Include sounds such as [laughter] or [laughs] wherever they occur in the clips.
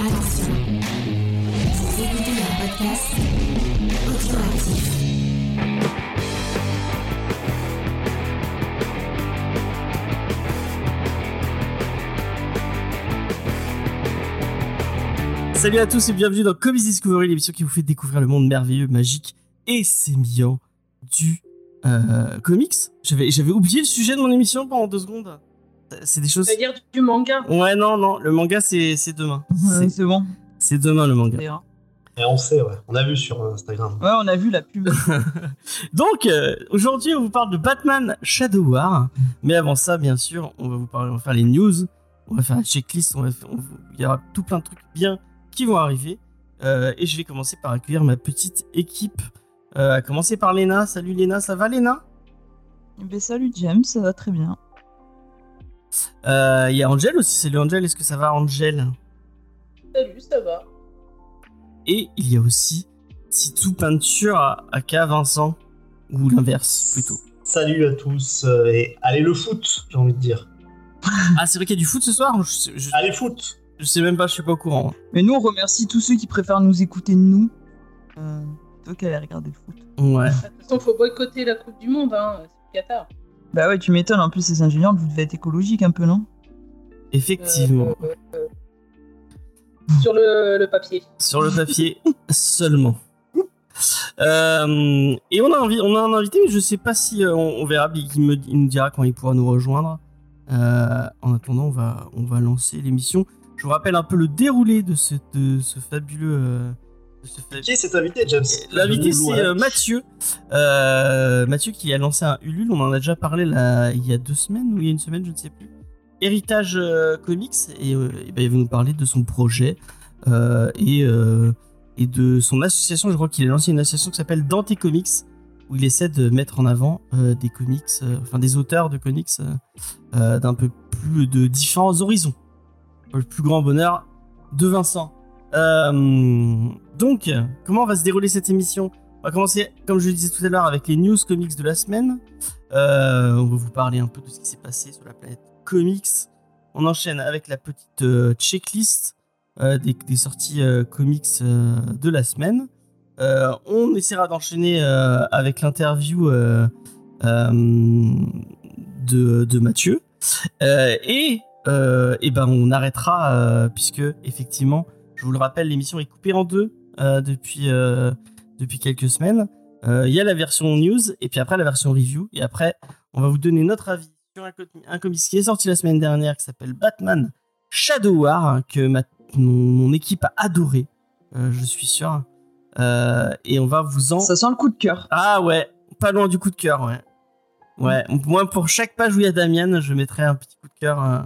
Attention, écoutez un podcast. Salut à tous et bienvenue dans Comics Discovery, l'émission qui vous fait découvrir le monde merveilleux, magique et sémillant du euh, comics. J'avais oublié le sujet de mon émission pendant deux secondes. C'est des choses. C'est-à-dire du manga. Ouais, non, non, le manga c'est, c'est demain. Ouais, c'est bon. C'est demain le manga. Et on sait, ouais. On a vu sur Instagram. Ouais, on a vu la pub. [laughs] Donc, euh, aujourd'hui, on vous parle de Batman Shadow War. Mais avant ça, bien sûr, on va vous parler, on va faire les news, on va faire la checklist, on va faire- on- il y aura tout plein de trucs bien qui vont arriver. Euh, et je vais commencer par accueillir ma petite équipe. Euh, à commencer par Léna. Salut Léna, ça va Léna? Ben, salut James, ça va très bien. Euh, Il y a Angel aussi. Salut Angel, est-ce que ça va Angel? Salut, ça va. Et il y a aussi Titou Peinture à aka Vincent. Ou l'inverse plutôt. Salut à tous. euh, et allez le foot, j'ai envie de dire. Ah, c'est vrai qu'il y a du foot ce soir je, sais- je- Allez foot je sais même pas, je suis pas au courant. Mais nous, on remercie tous ceux qui préfèrent nous écouter de nous. Euh, toi qui allais regarder le foot. Ouais. De toute façon, faut boycotter la Coupe du Monde, hein. C'est le Qatar. Bah ouais, tu m'étonnes, en plus, ces ingénieurs, vous devez être écologique un peu, non? Effectivement. Euh, euh, euh, Sur le, le papier. Sur le papier [laughs] seulement. Euh, et on a, envie, on a un invité, mais je sais pas si euh, on, on verra. Il, me, il nous dira quand il pourra nous rejoindre. Euh, en attendant, on va, on va lancer l'émission. Je vous rappelle un peu le déroulé de ce, de ce fabuleux. Euh, Qui est cet invité, James L'invité, Nous, c'est euh, Mathieu. Euh, Mathieu qui a lancé un Ulule. On en a déjà parlé là, il y a deux semaines ou il y a une semaine, je ne sais plus. Héritage euh, Comics. Et, euh, et ben, il va nous parler de son projet euh, et, euh, et de son association. Je crois qu'il a lancé une association qui s'appelle Dante Comics où il essaie de mettre en avant euh, des comics, euh, enfin des auteurs de comics euh, euh, d'un peu plus de différents horizons. Pour le plus grand bonheur de Vincent. Euh, donc, comment va se dérouler cette émission? On va commencer, comme je le disais tout à l'heure, avec les news comics de la semaine. Euh, on va vous parler un peu de ce qui s'est passé sur la planète comics. On enchaîne avec la petite euh, checklist euh, des, sorties comics de la semaine. On essaiera d'enchaîner avec l'interview de, Mathieu. Et, et ben on arrêtera puisque effectivement, je vous le rappelle, l'émission est coupée en deux depuis, euh, depuis quelques semaines. Euh, Il y a la version news et puis après la version review. Et après, on va vous donner notre avis sur un, un comics qui est sorti la semaine dernière qui s'appelle Batman Shadow War, hein, que ma- mon, mon équipe a adoré, euh, je suis sûr. Euh, et on va vous en... Ça sent le coup de cœur. Ah ouais, pas loin du coup de cœur, ouais. Ouais, moi pour chaque page où il y a Damien, je mettrai un petit coup de cœur. euh.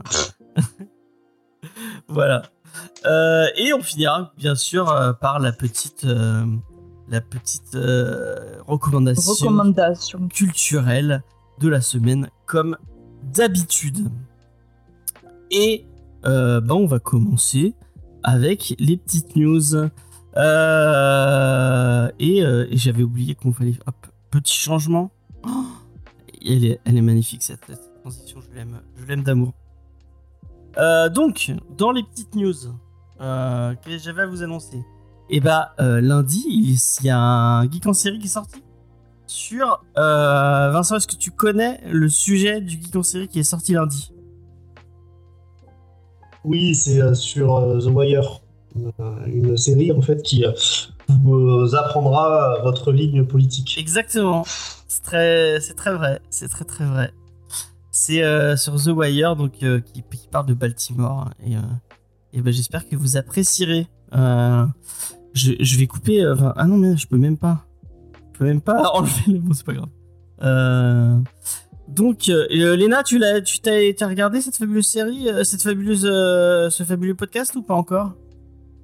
[laughs] voilà. Euh, et on finira bien sûr euh, par la petite, euh, la petite recommandation Recommandation. culturelle de la semaine, comme d'habitude. Et bah, on va commencer avec les petites news. Et et j'avais oublié qu'on fallait. Hop, petit changement. Oh, elle, est, elle est magnifique cette, cette transition, je l'aime, je l'aime d'amour. Euh, donc, dans les petites news euh, que j'avais à vous annoncer, et bah euh, lundi, il y a un geek en série qui est sorti sur. Vincent, est-ce que tu connais le sujet du geek en série qui est sorti lundi? Oui, c'est sur The Wire. Une série, en fait, qui vous apprendra votre ligne politique. Exactement. C'est très, c'est très vrai. C'est très très vrai. C'est euh, sur The Wire, donc euh, qui, qui parle de Baltimore. Et, euh, et ben, j'espère que vous apprécierez. Je, je vais couper. enfin, ah non, mais je peux même pas. Je peux même pas [laughs] enlever le mot, c'est pas grave. Donc, Léna, tu l'as, tu t'as, t'as regardé cette fabuleuse série, cette fabuleuse, ce fabuleux podcast ou pas encore?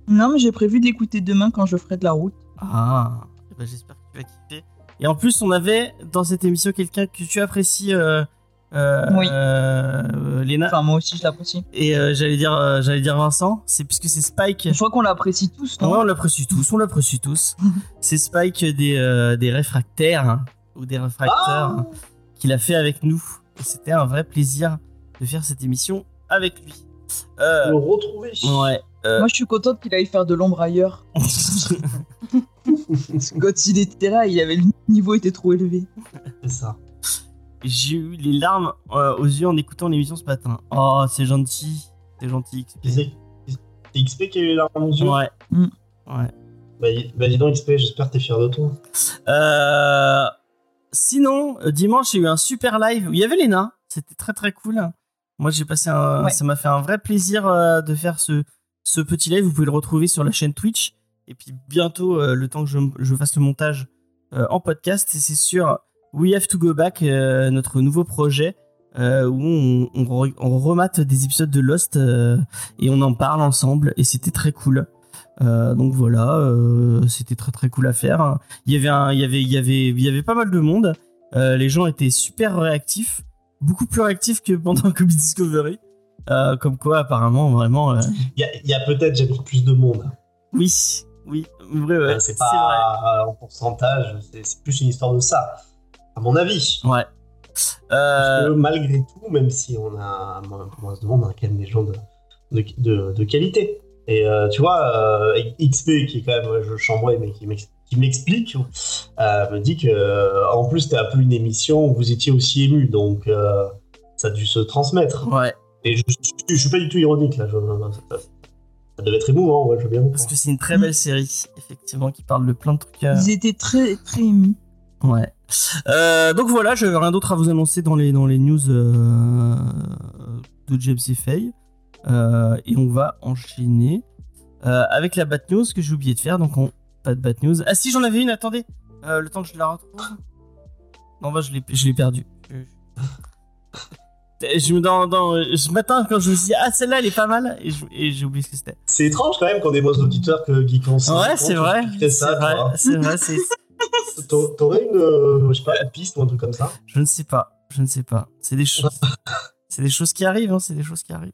Non, mais j'ai prévu de l'écouter demain quand je ferai de la route. Ah, ben, j'espère que tu vas kiffer. Et en plus, on avait dans cette émission quelqu'un que tu apprécies, euh, Oui. euh, Léna. Enfin, moi aussi, je l'apprécie. Et euh, j'allais dire, euh, j'allais dire Vincent. C'est puisque c'est Spike. Je crois qu'on l'apprécie tous, non Ouais, on l'apprécie tous, on l'apprécie tous. [laughs] c'est Spike des, euh, des réfractaires hein, ou des réfracteurs Ah qu'il a fait avec nous. Et c'était un vrai plaisir de faire cette émission avec lui. Euh, Le retrouver. ouais. euh, Moi, je suis contente qu'il aille faire de l'ombre ailleurs. [laughs] Parce que Quand il était là, il avait le niveau était trop élevé. C'est ça. J'ai eu les larmes euh, aux yeux en écoutant l'émission ce matin. Oh, c'est gentil. C'est gentil. XP. Qui c'est XP qui a eu les larmes aux yeux? Ouais. Mm. Ouais. Bah, bah, dis donc, XP, j'espère que t'es fier de toi. Euh, sinon, euh, dimanche, j'ai eu un super live où il y avait Léna. C'était très très cool. Moi, j'ai passé un. Ouais. Ça m'a fait un vrai plaisir euh, de faire ce, ce petit live. Vous pouvez le retrouver sur la chaîne Twitch. Et puis bientôt, euh, le temps que je, je fasse le montage euh, en podcast, c'est sur We Have to Go Back, euh, notre nouveau projet. euh, où on, on, re- on remate des épisodes de Lost euh, et on en parle ensemble et c'était très cool. Donc voilà, c'était très très cool à faire. Il y avait un, il y avait, il y avait, il y avait pas mal de monde. Les gens étaient super réactifs, beaucoup plus réactifs que pendant [laughs] Covid Discovery. Comme quoi, apparemment, vraiment, Il y a, peut-être j'ai plus de monde. oui, oui, vrai, ouais, c'est pas en pourcentage, c'est plus une histoire de ça, à mon avis. Ouais. Parce Euh, que malgré tout, même si on a moins, moins de monde, on a quand même des gens de, de, de- de qualité. Et euh, tu vois, euh, XP, qui est quand même, je chambrais, mais qui m'ex- qui m'explique, euh, me dit que euh, en plus, c'était un peu une émission où vous étiez aussi ému, donc euh, ça a dû se transmettre. ouais, Et je, suis- je suis pas du tout ironique là, je- ça, ça devait être émouvant, ouais, je veux bien parce que c'est une très belle série, effectivement, qui parle de plein de trucs. euh, Ils étaient très très émus. Ouais. Euh, donc voilà, j'avais rien d'autre à vous annoncer dans les, dans les news euh, de James et Faye. Euh, et on va enchaîner euh, avec la Bat News que j'ai oublié de faire. Donc on... pas de Bat News. Ah si, j'en avais une, attendez. Le temps que je la retrouve. Non, bah je l'ai je l'ai perdu. Je... je me dans, dans, ce matin, quand je me suis dit, ah celle-là elle est pas mal, et je- j'ai oublié ce que c'était. C'est étrange quand même qu'on ait moins d'auditeurs que Geek. Ouais, c'est vrai. C'est vrai, c'est vrai, T'aurais une, euh, je sais pas, une piste ou un truc comme ça? Je ne sais pas. Je ne sais pas. C'est des choses. [laughs] c'est des choses qui arrivent. Hein, c'est des choses qui arrivent.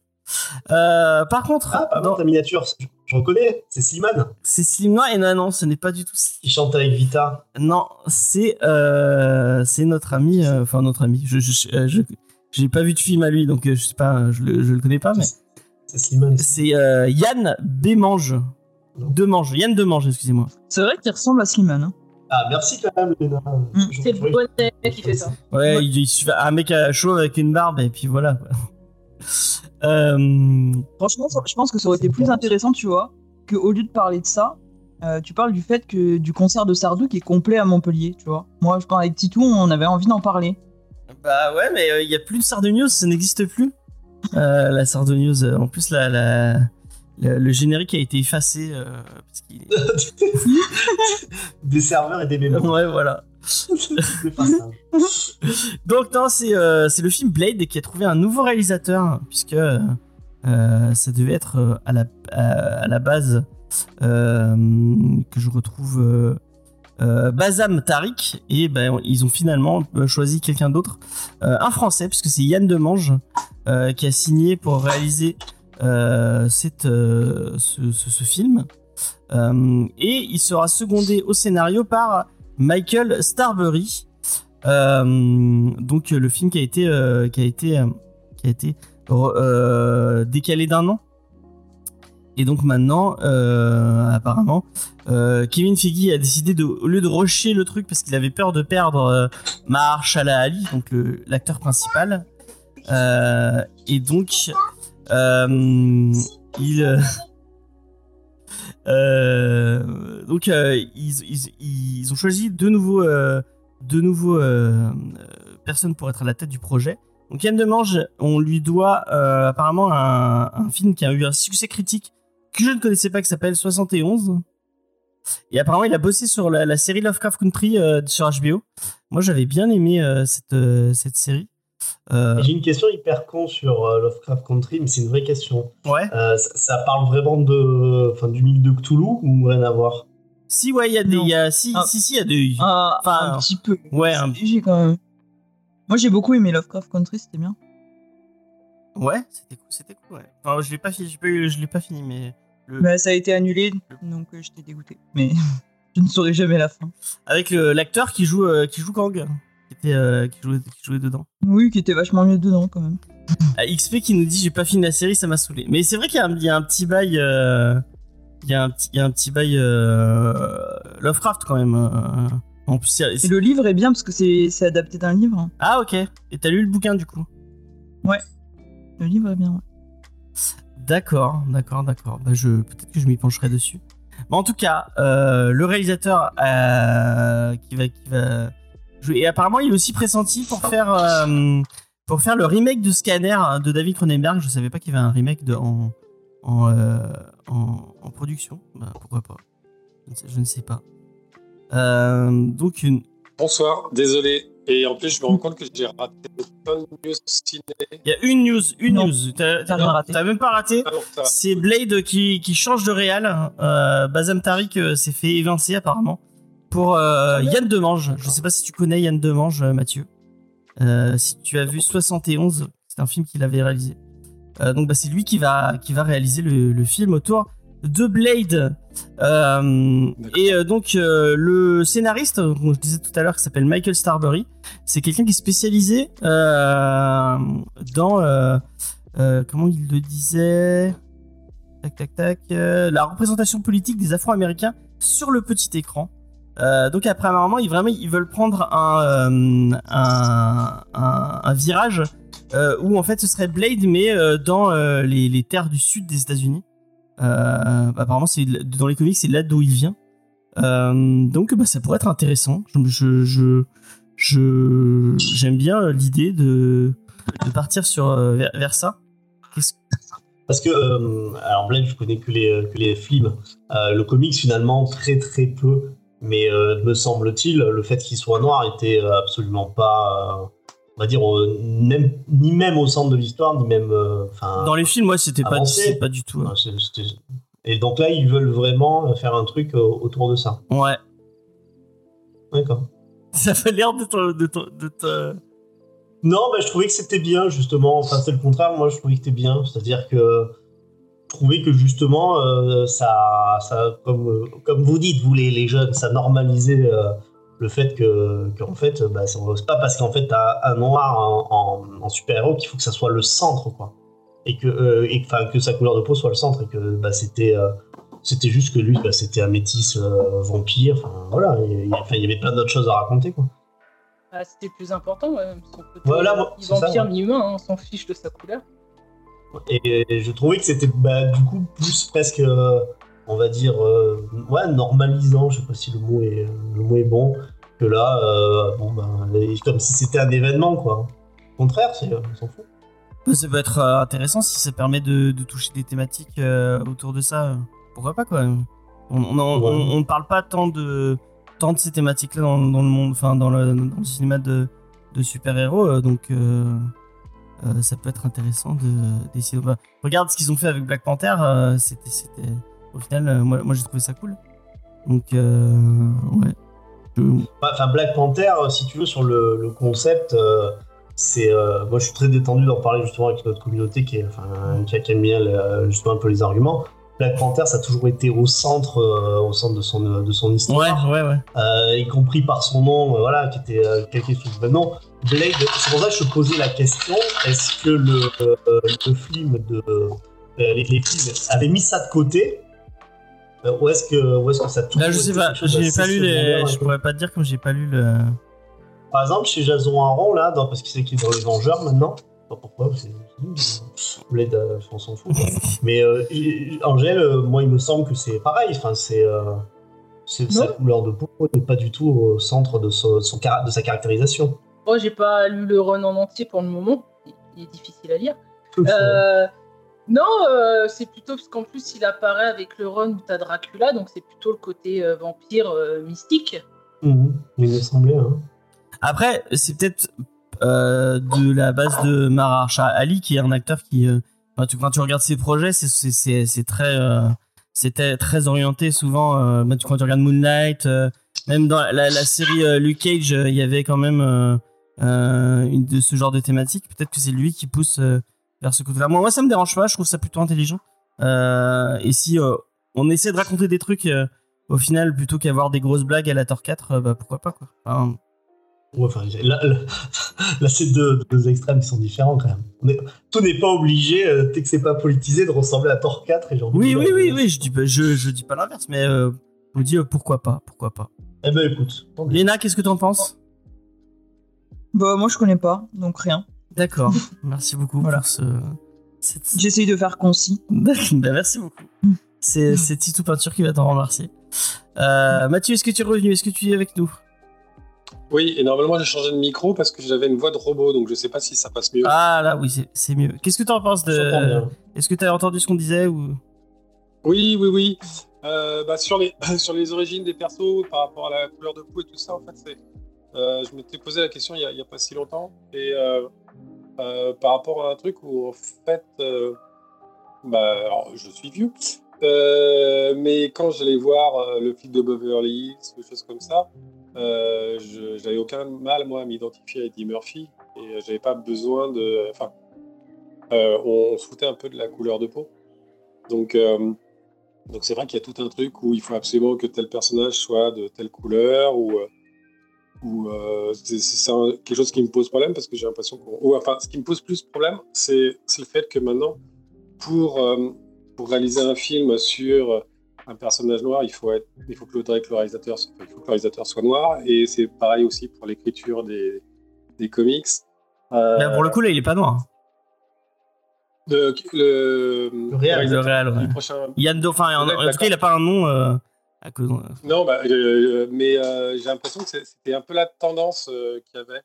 Euh, par contre, Ah, pas dans- ta miniature, je, je reconnais, c'est Slimane c'est Slim. Non, et non, non, ce n'est pas du tout qui chante avec Vita. Non, c'est euh, c'est notre ami. euh, Enfin, notre ami. Je je euh, je- j'ai pas vu de film à lui, donc je sais pas. Je le, je le connais pas, mais C'est Slimane. c'est euh, Yann Bémange. Demange. Yann Demange, excusez-moi. C'est vrai qu'il ressemble à Slimane. Hein. Ah, merci quand même, Léna. Mm. C'est le bonnet qui fait ça. Ouais, Ouais. Il, il suffit un mec à chaud avec une barbe et puis voilà. Quoi. [laughs] Euh, Franchement, je pense que ça aurait été plus intéressant, tu vois, que au lieu de parler de ça, euh, tu parles du fait que du concert de Sardou qui est complet à Montpellier, tu vois. Moi, je parle avec Titou, on avait envie d'en parler. Bah ouais, mais il y a plus de Sardonius, ça n'existe plus. Euh, la Sardonius, euh, en plus, la, la- le, le générique a été effacé. euh, parce qu'il est- [laughs] des serveurs et des mémoires. Ouais, voilà. [laughs] Donc, non, c'est euh, c'est le film Blade qui a trouvé un nouveau réalisateur, puisque euh, ça devait être à, la, à, à la base que je retrouve Bazam Tariq, et ben, ils ont finalement choisi quelqu'un d'autre, un français, puisque c'est Yann Demange qui a signé pour réaliser cette, euh, ce, film. Euh, et il sera secondé au scénario par Michael Starbury. Euh, donc euh, le film qui a été euh, qui a été euh, qui a été euh, décalé d'un an. Et donc maintenant, euh, apparemment, euh, Kevin Feige a décidé de, au lieu de rusher le truc parce qu'il avait peur de perdre euh, Mahershala Ali, donc l'acteur principal, euh, et donc euh, il euh, [laughs] euh, donc euh, ils, ont choisi deux nouveaux euh, euh, euh, personnes pour être à la tête du projet. Donc Yann Demange, on lui doit euh, apparemment un, film qui a eu un succès critique que je ne connaissais pas qui s'appelle 71. Et apparemment, il a bossé sur la, série Lovecraft Country euh, sur HBO. Moi, j'avais bien aimé euh, euh, cette série. Euh, J'ai une question hyper con sur euh, Lovecraft Country, mais c'est une vraie question. ouais. Euh, ça, ça parle vraiment de, enfin, du mythe de Cthulhu ou rien à voir? Si, ouais, il y a des. Y a, si, Ah. si, si, il y a des. Ah, Enfin, un petit peu. ouais, un- J'ai quand même. Moi, j'ai beaucoup aimé Lovecraft Country, c'était bien. ouais, c'était cool, c'était cool. Ouais. Enfin, je l'ai pas fini, j'ai pas eu- je l'ai pas fini, mais le- Mais ça a été annulé, donc euh, j'étais dégoûté. Mais [laughs] je ne saurais jamais la fin. avec le- l'acteur qui joue, euh, qui joue Kang, qui qui, était, euh, qui, jouait, qui jouait dedans. Oui, qui était vachement mieux dedans quand même. Ah, XP qui nous dit j'ai pas fini la série, ça m'a saoulé. Mais c'est vrai qu'il y, a un- il y a un petit bail. euh, Il y, a un petit- il y a un petit bail euh, Lovecraft quand même. euh. En plus, Et le livre est bien parce que c'est adapté d'un livre. Ah ok. Et t'as lu le bouquin du coup Le livre est bien. ouais. D'accord, d'accord, d'accord. Bah, je peut-être que je m'y pencherai dessus. Mais en tout cas, euh, le réalisateur euh, qui va qui va et apparemment il est aussi pressenti pour faire euh, pour faire le remake de Scanner hein, de David Cronenberg. Je savais pas qu'il y avait un remake de en en, euh, en, en production. Bah, pourquoi pas je ne, sais, je ne sais pas. Euh, donc une Bonsoir, désolé. Et en plus, je me rends compte que j'ai raté plein de news ciné. il y a une news, une Non, news. T'as même pas raté. Ça. C'est Blade qui, qui change de réal. Euh, Bazam Tariq euh, s'est fait évincer apparemment pour euh, Yann Demange. Je sais pas si tu connais Yann Demange, euh, Mathieu. Euh, si tu as vu 71, c'est un film qu'il avait réalisé. Euh, donc bah, c'est lui qui va, qui va réaliser le, le film autour de Blade. Et donc le scénariste, comme je disais tout à l'heure, qui s'appelle Michael Starbury, c'est quelqu'un qui est spécialisé dans comment il le disait? Tac tac tac la représentation politique des Afro-Américains sur le petit écran. Euh, donc après un moment, ils vraiment ils veulent prendre un euh, un, virage euh, où en fait ce serait Blade mais dans les, les terres du sud des États-Unis. Apparemment, dans les comics, c'est là d'où il vient. Donc bah, ça pourrait être intéressant. Je je j'aime bien l'idée de de partir sur vers, ça. Parce que, alors Blade, je connais que les, que les films. Le comics, finalement, très très peu. Mais euh, me semble-t-il, le fait qu'il soit noir était euh, absolument pas, euh, on va dire, même, ni même au centre de l'histoire, ni même. Dans les films, ouais, c'était pas, du tout. hein. Et donc là, ils veulent vraiment faire un truc autour de ça. Ouais. D'accord. Ça fait l'air de te, de de Non, bah, je trouvais que c'était bien, justement. Enfin, c'est le contraire, moi, je trouvais que c'était bien. C'est-à-dire que je trouvais que, justement, euh, ça, ça comme, euh, comme vous dites, vous, les, les jeunes, ça normalisait euh, le fait que, qu'en fait, bah, c'est pas parce qu'en fait, t'as un noir en, en- en super-héros qu'il faut que ça soit le centre, quoi. Et que, euh, et, que- sa couleur de peau soit le centre. Et que bah, c'était. c'était juste que lui, bah, c'était un métis vampire. Enfin, voilà. Il y, avait plein d'autres choses à raconter, quoi. Ah, C'était plus important, ouais, même son côté Voilà, vampire mi-humain, hein, on s'en fiche de sa couleur. Et je trouvais que c'était bah, du coup plus presque, euh, on va dire, euh, ouais, normalisant, je sais pas si le mot est, le mot est bon, que là, euh, bon, bah, comme si c'était un événement, quoi. Au contraire, c'est, on s'en fout. Bah, Ça peut être euh, intéressant si ça permet de, de toucher des thématiques euh, autour de ça. euh, Pourquoi pas, quoi. On on, en- Ouais. on- on ne parle pas tant de, tant de ces thématiques-là dans, dans le monde, enfin, dans le, dans le cinéma de, de super-héros, euh, donc euh, ça peut être intéressant de- d'essayer. de- bah, regarde ce qu'ils ont fait avec Black Panther, euh, c'était, au final, euh, moi, j'ai trouvé ça cool. Donc, ouais. Enfin, Black Panther, si tu veux, sur le, concept, c'est, moi je suis très détendu d'en parler justement avec notre communauté qui, est, enfin, qui aime bien justement un peu les arguments. Black Panther, ça a toujours été au centre, euh, au centre de son, de son histoire. Ouais, ouais, ouais. euh, y compris par son nom, euh, voilà, qui était euh, calqué sous le nom. Blade, c'est pour ça que je posais la question est-ce que le, euh, le film de. euh, les, les films avaient mis ça de côté euh, Ou est-ce que, ou est-ce que ça touche Là, je sais pas, j'ai pas lu les. Je pourrais pas te dire comme j'ai pas lu le. Par exemple, chez Jason Aaron, là, dans- parce qu'il sait qu'il est dans les Vengeurs maintenant. Je sais pas pourquoi, c'est. Blade, euh, on s'en fout. Mais euh, Angèle, euh, moi, il me semble que c'est pareil. Enfin, c'est. euh, c'est sa couleur de peau n'est pas du tout au centre de, son- son de sa caractérisation. Moi, j'ai pas lu le run en entier pour le moment, il- est difficile à lire. Euh, non, euh, c'est plutôt parce qu'en plus il apparaît avec le run où t'as Dracula, donc c'est plutôt le côté euh, vampire euh, mystique. Mhm. Il me semblait. Hein. Après, c'est peut-être de la base de Mahershala Ali, qui est un acteur qui, euh, quand, tu, tu regardes ses projets, c'est- très, euh, c'était très orienté souvent. euh, bah, quand tu regardes Moonlight, euh, même dans la, série euh, Luke Cage, euh, il y avait quand même euh, euh, de ce genre de thématique. Peut-être que c'est lui qui pousse euh, vers ce côté-là. Moi, moi, ça me dérange pas. Je trouve ça plutôt intelligent. Euh, et si euh, on essaie de raconter des trucs, euh, au final, plutôt qu'avoir des grosses blagues à la Thor 4, euh, bah pourquoi pas quoi. Ouais, enfin, là, là, [laughs] là, c'est deux, deux extrêmes qui sont différents quand même. On est- tout n'est pas obligé, euh, dès que c'est pas politisé, de ressembler à Thor 4 et genre. Oui, oui, oui, oui, je dis pas, je, je dis pas l'inverse, mais euh, je me dis euh, pourquoi pas, pourquoi pas. Eh ben écoute. Léna, qu'est-ce que t'en penses? Bah, moi, je connais pas, donc rien. D'accord, [laughs] merci beaucoup Voilà. pour ce. cette- J'essaye de faire concis. [laughs] Ben, merci beaucoup. C'est c'est Titou Peinture qui va t'en remercier. Euh, Mathieu, est-ce que tu es revenu? Est-ce que tu es avec nous? Oui, et normalement j'ai changé de micro parce que j'avais une voix de robot, donc je sais pas si ça passe mieux. Ah là, oui, c'est- mieux. Qu'est-ce que t'en penses Je t'entends de. Est-ce que t'as entendu ce qu'on disait ou? Oui, oui, oui. Euh, bah, sur, les, [laughs] sur les origines des persos par rapport à la couleur de peau et tout ça, en fait, c'est. euh, je m'étais posé la question il y a, il y a pas si longtemps. Et euh, euh, par rapport à un truc où, en fait. euh, bah, alors, je suis vieux. Euh, mais quand j'allais voir euh, le film de Beverly Hills, des choses comme ça, euh, j'avais aucun mal, moi, à m'identifier à Eddie Murphy. Et euh, j'avais pas besoin de. Enfin. euh, on, se foutait un peu de la couleur de peau. Donc. euh, donc c'est vrai qu'il y a tout un truc où il faut absolument que tel personnage soit de telle couleur ou ou c'est quelque chose qui me pose problème parce que j'ai l'impression qu'on enfin ce qui me pose plus problème c'est le fait que maintenant pour pour réaliser un film sur un personnage noir il faut être il faut que l'auteur et que le réalisateur soit- il faut que le réalisateur soit noir et c'est pareil aussi pour l'écriture des des comics. Euh, Là, Pour le coup, là, il est pas noir. de- le, Le réal. Le réel, ouais. du prochain Yann Dauphin, en, en tout cas, il a pas un nom. euh, à cause. Non, bah, euh, mais euh, j'ai l'impression que c'était un peu la tendance euh, qu'il y avait,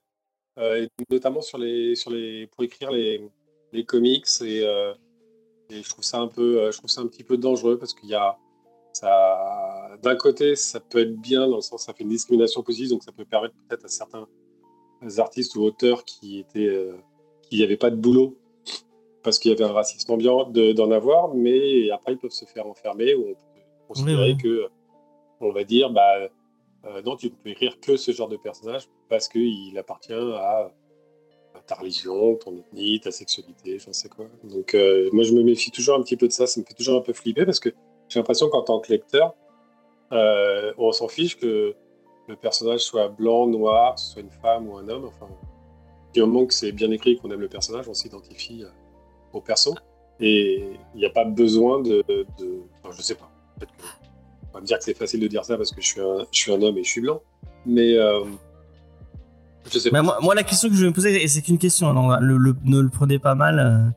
euh, et notamment sur les, sur les, pour écrire les, les comics. Et, euh, et je trouve ça un peu, euh, je trouve ça un petit peu dangereux parce qu'il y a, ça, d'un côté, ça peut être bien dans le sens, ça fait une discrimination positive, donc ça peut permettre peut-être à certains artistes ou auteurs qui étaient, euh, qui n'avaient pas de boulot parce qu'il y avait un racisme ambiant de- d'en avoir, mais après ils peuvent se faire enfermer ou on peut considérer Oui, oui. que on va dire, bah, euh, non, tu ne peux écrire que ce genre de personnage parce qu'il appartient à, à ta religion, ton ethnie, ta sexualité, j'en sais quoi. Donc, euh, moi, je me méfie toujours un petit peu de ça. Ça me fait toujours un peu flipper parce que j'ai l'impression qu'en tant que lecteur, euh, on s'en fiche que le personnage soit blanc, noir, que ce soit une femme ou un homme. Enfin, du moment que c'est bien écrit, qu'on aime le personnage, on s'identifie euh, au perso. Et il n'y a pas besoin de. de... Enfin, je sais pas. Peut-être que on va me dire que c'est facile de dire ça parce que je suis un, je suis un homme et je suis blanc. Mais euh, je sais pas. moi, moi, la question que je vais me poser, et c'est qu'une question, alors, le, le- ne le prenez pas mal euh,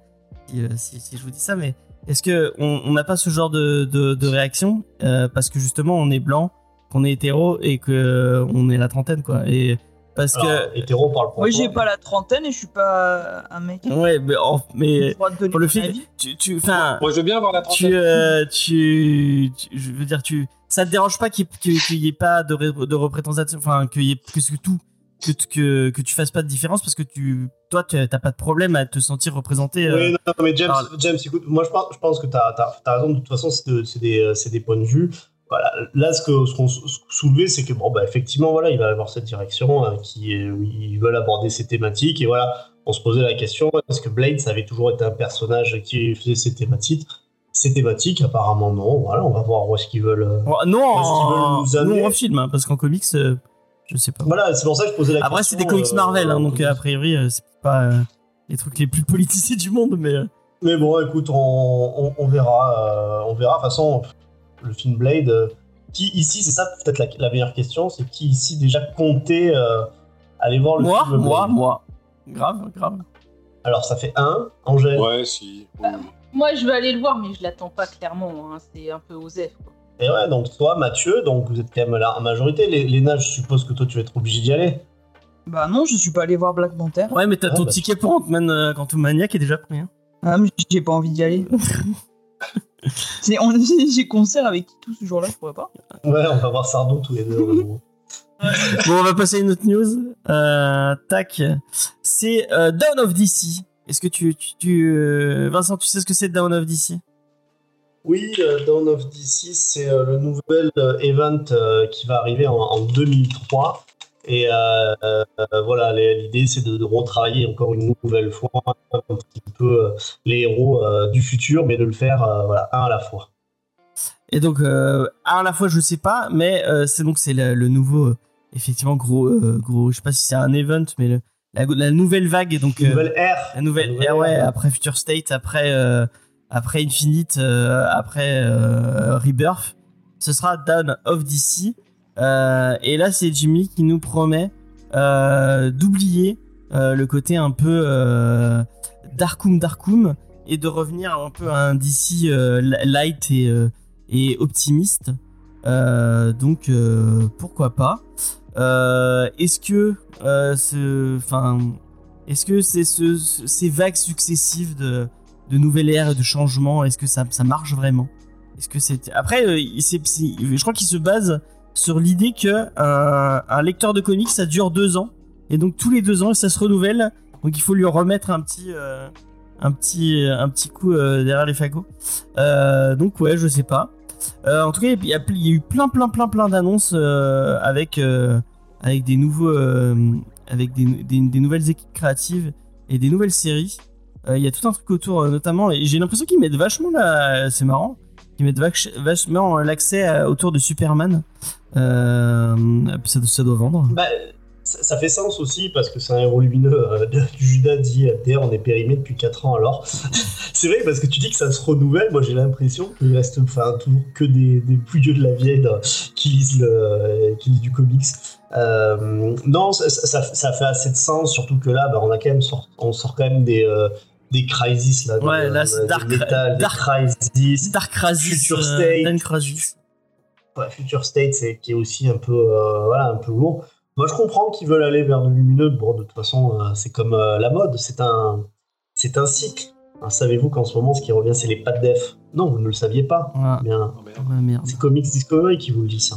si, euh, si- si je vous dis ça, mais est-ce que on n'a pas ce genre de, de, de réaction euh, parce que justement on est blanc, qu'on est hétéro et que euh, on est la trentaine quoi et parce Alors, que hétéro parle pour Moi, toi. j'ai pas la trentaine et je suis pas un mec. ouais mais, mais pour le film tu tu enfin Moi, je veux bien avoir la tu, trentaine. euh, tu, tu- je veux dire, tu, ça te dérange pas qu'il qu'il- qu'il y ait pas de, de représentation, enfin, qu'il y ait, que, que tout, que, que, que tu fasses pas de différence parce que tu, toi, tu t'as pas de problème à te sentir représenté. euh, Oui, non, mais James, par- James, écoute, moi je pense, je pense que tu as, raison, de toute façon, c'est de- c'est des, euh, c'est des points de vue. Voilà. Là, ce qu'on ce qu'on sou- soulevait, c'est que, bon, bah, effectivement, voilà, il va y avoir cette direction hein, qui est, où ils veulent aborder ces thématiques. Et voilà, on se posait la question est-ce que Blade, ça avait toujours été un personnage qui faisait ces thématiques? Ces thématiques, apparemment, non. Voilà, on va voir où est-ce qu'ils veulent. euh, bon, non, veulent en, nous amener- non, en film, hein, parce qu'en comics, euh, je sais pas. Voilà, c'est pour ça que je posais la Après, question. c'est des comics euh, Marvel, hein, donc euh, euh, a priori, euh, c'est pas euh, les trucs les plus politisés du monde, mais. euh, Mais bon, écoute, on, on, on verra. euh, on verra. De toute façon, le film Blade, euh, qui ici, c'est ça peut-être la, la meilleure question, c'est qui ici déjà comptait euh, aller voir le moi, film Blade moi, moi. Grave, grave. Alors, ça fait un, Angèle. Ouais, si. oui. Moi, je vais aller le voir, mais je l'attends pas clairement. hein. C'est un peu osef. Et ouais, donc toi, Mathieu, donc vous êtes quand même là en majorité. Les, Léna, je suppose que toi, tu vas être obligé d'y aller. Bah non, je suis pas allé voir Black Panther. Ouais, mais t'as Ouais, ton bah, ticket pour Ant-Man euh, qui est déjà pris. Hein. Ah, mais j'ai pas envie d'y aller. [laughs] J'ai concert avec tout ce jour-là, je pourrais pas. Ouais, on va voir Sardou tous les deux. [laughs] Bon, on va passer à une autre news. Euh, tac. C'est euh, Down of DC. Est-ce que tu, tu, tu, euh, Vincent, tu sais ce que c'est Down of DC oui, euh, Dawn of DC, c'est euh, le nouvel euh, event qui va arriver en, en 2003. Et euh, euh, voilà, l'idée c'est de, de retravailler encore une nouvelle fois un petit peu les héros euh, du futur, mais de le faire voilà, un à la fois. Et donc, euh, à la fois, je sais pas, mais c'est donc c'est le, le nouveau effectivement gros gros. Je sais pas si c'est un event, mais le- la, la nouvelle vague donc nouvelle ère. la nouvelle, La nouvelle ah ouais, ère. après Future State, après, après Infinite, euh, après euh, Rebirth, ce sera Dawn of DC. Euh, et là, c'est Jimmy qui nous promet d'oublier le côté un peu Darkoum Darkoum et de revenir un peu à un DC light et, et optimiste. Donc, pourquoi pas Est-ce que ce, enfin, est-ce que c'est ce, ce- ces vagues successives de, de nouvelles ères et de changements, est-ce que ça, marche vraiment? Est-ce que c'est après, euh, je crois qu'il se base sur l'idée que euh, un lecteur de comics ça dure deux ans et donc tous les deux ans ça se renouvelle, donc il faut lui remettre un petit euh, un petit un petit coup derrière les fagots. Donc ouais, je sais pas. En tout cas, il y, a, eu plein plein plein plein d'annonces avec avec des nouveaux avec des nouvelles équipes créatives et des nouvelles séries. Euh, Il y a tout un truc autour, euh, notamment, j'ai l'impression qu'ils mettent vachement là, c'est marrant, qu'ils mettent vach- vachement l'accès à- autour de Superman. Euh, ça, doit vendre. Bah, ça, fait sens aussi parce que c'est un héros lumineux. euh, Judas dit on est périmé depuis 4 ans alors. [laughs] c'est vrai parce que tu dis que ça se renouvelle. Moi j'ai l'impression qu'il reste enfin, toujours que des, des plus vieux de la vieille euh, qui lisent, le, euh, qui lisent du comics. Euh, non, ça, fait assez de sens, surtout que là bah, on, sort- on sort quand même des, euh, des crises là. Ouais, de- là, c'est Dark- métal, des Dark- crises. Dark Crisis, Future euh, State. Dan Crisis. Ouais, Future State, c'est qui est aussi un peu, euh, voilà, un peu lourd. Moi, je comprends qu'ils veulent aller vers du lumineux. Bon, de toute façon, euh, c'est comme euh, la mode, c'est un, c'est un cycle. Hein, Savez-vous qu'en ce moment, ce qui revient, c'est les pattes def? Non, vous ne le saviez pas. Ouais. Eh Bien, Oh, merde. Ah, merde. c'est Comics Discovery qui vous le dit ça.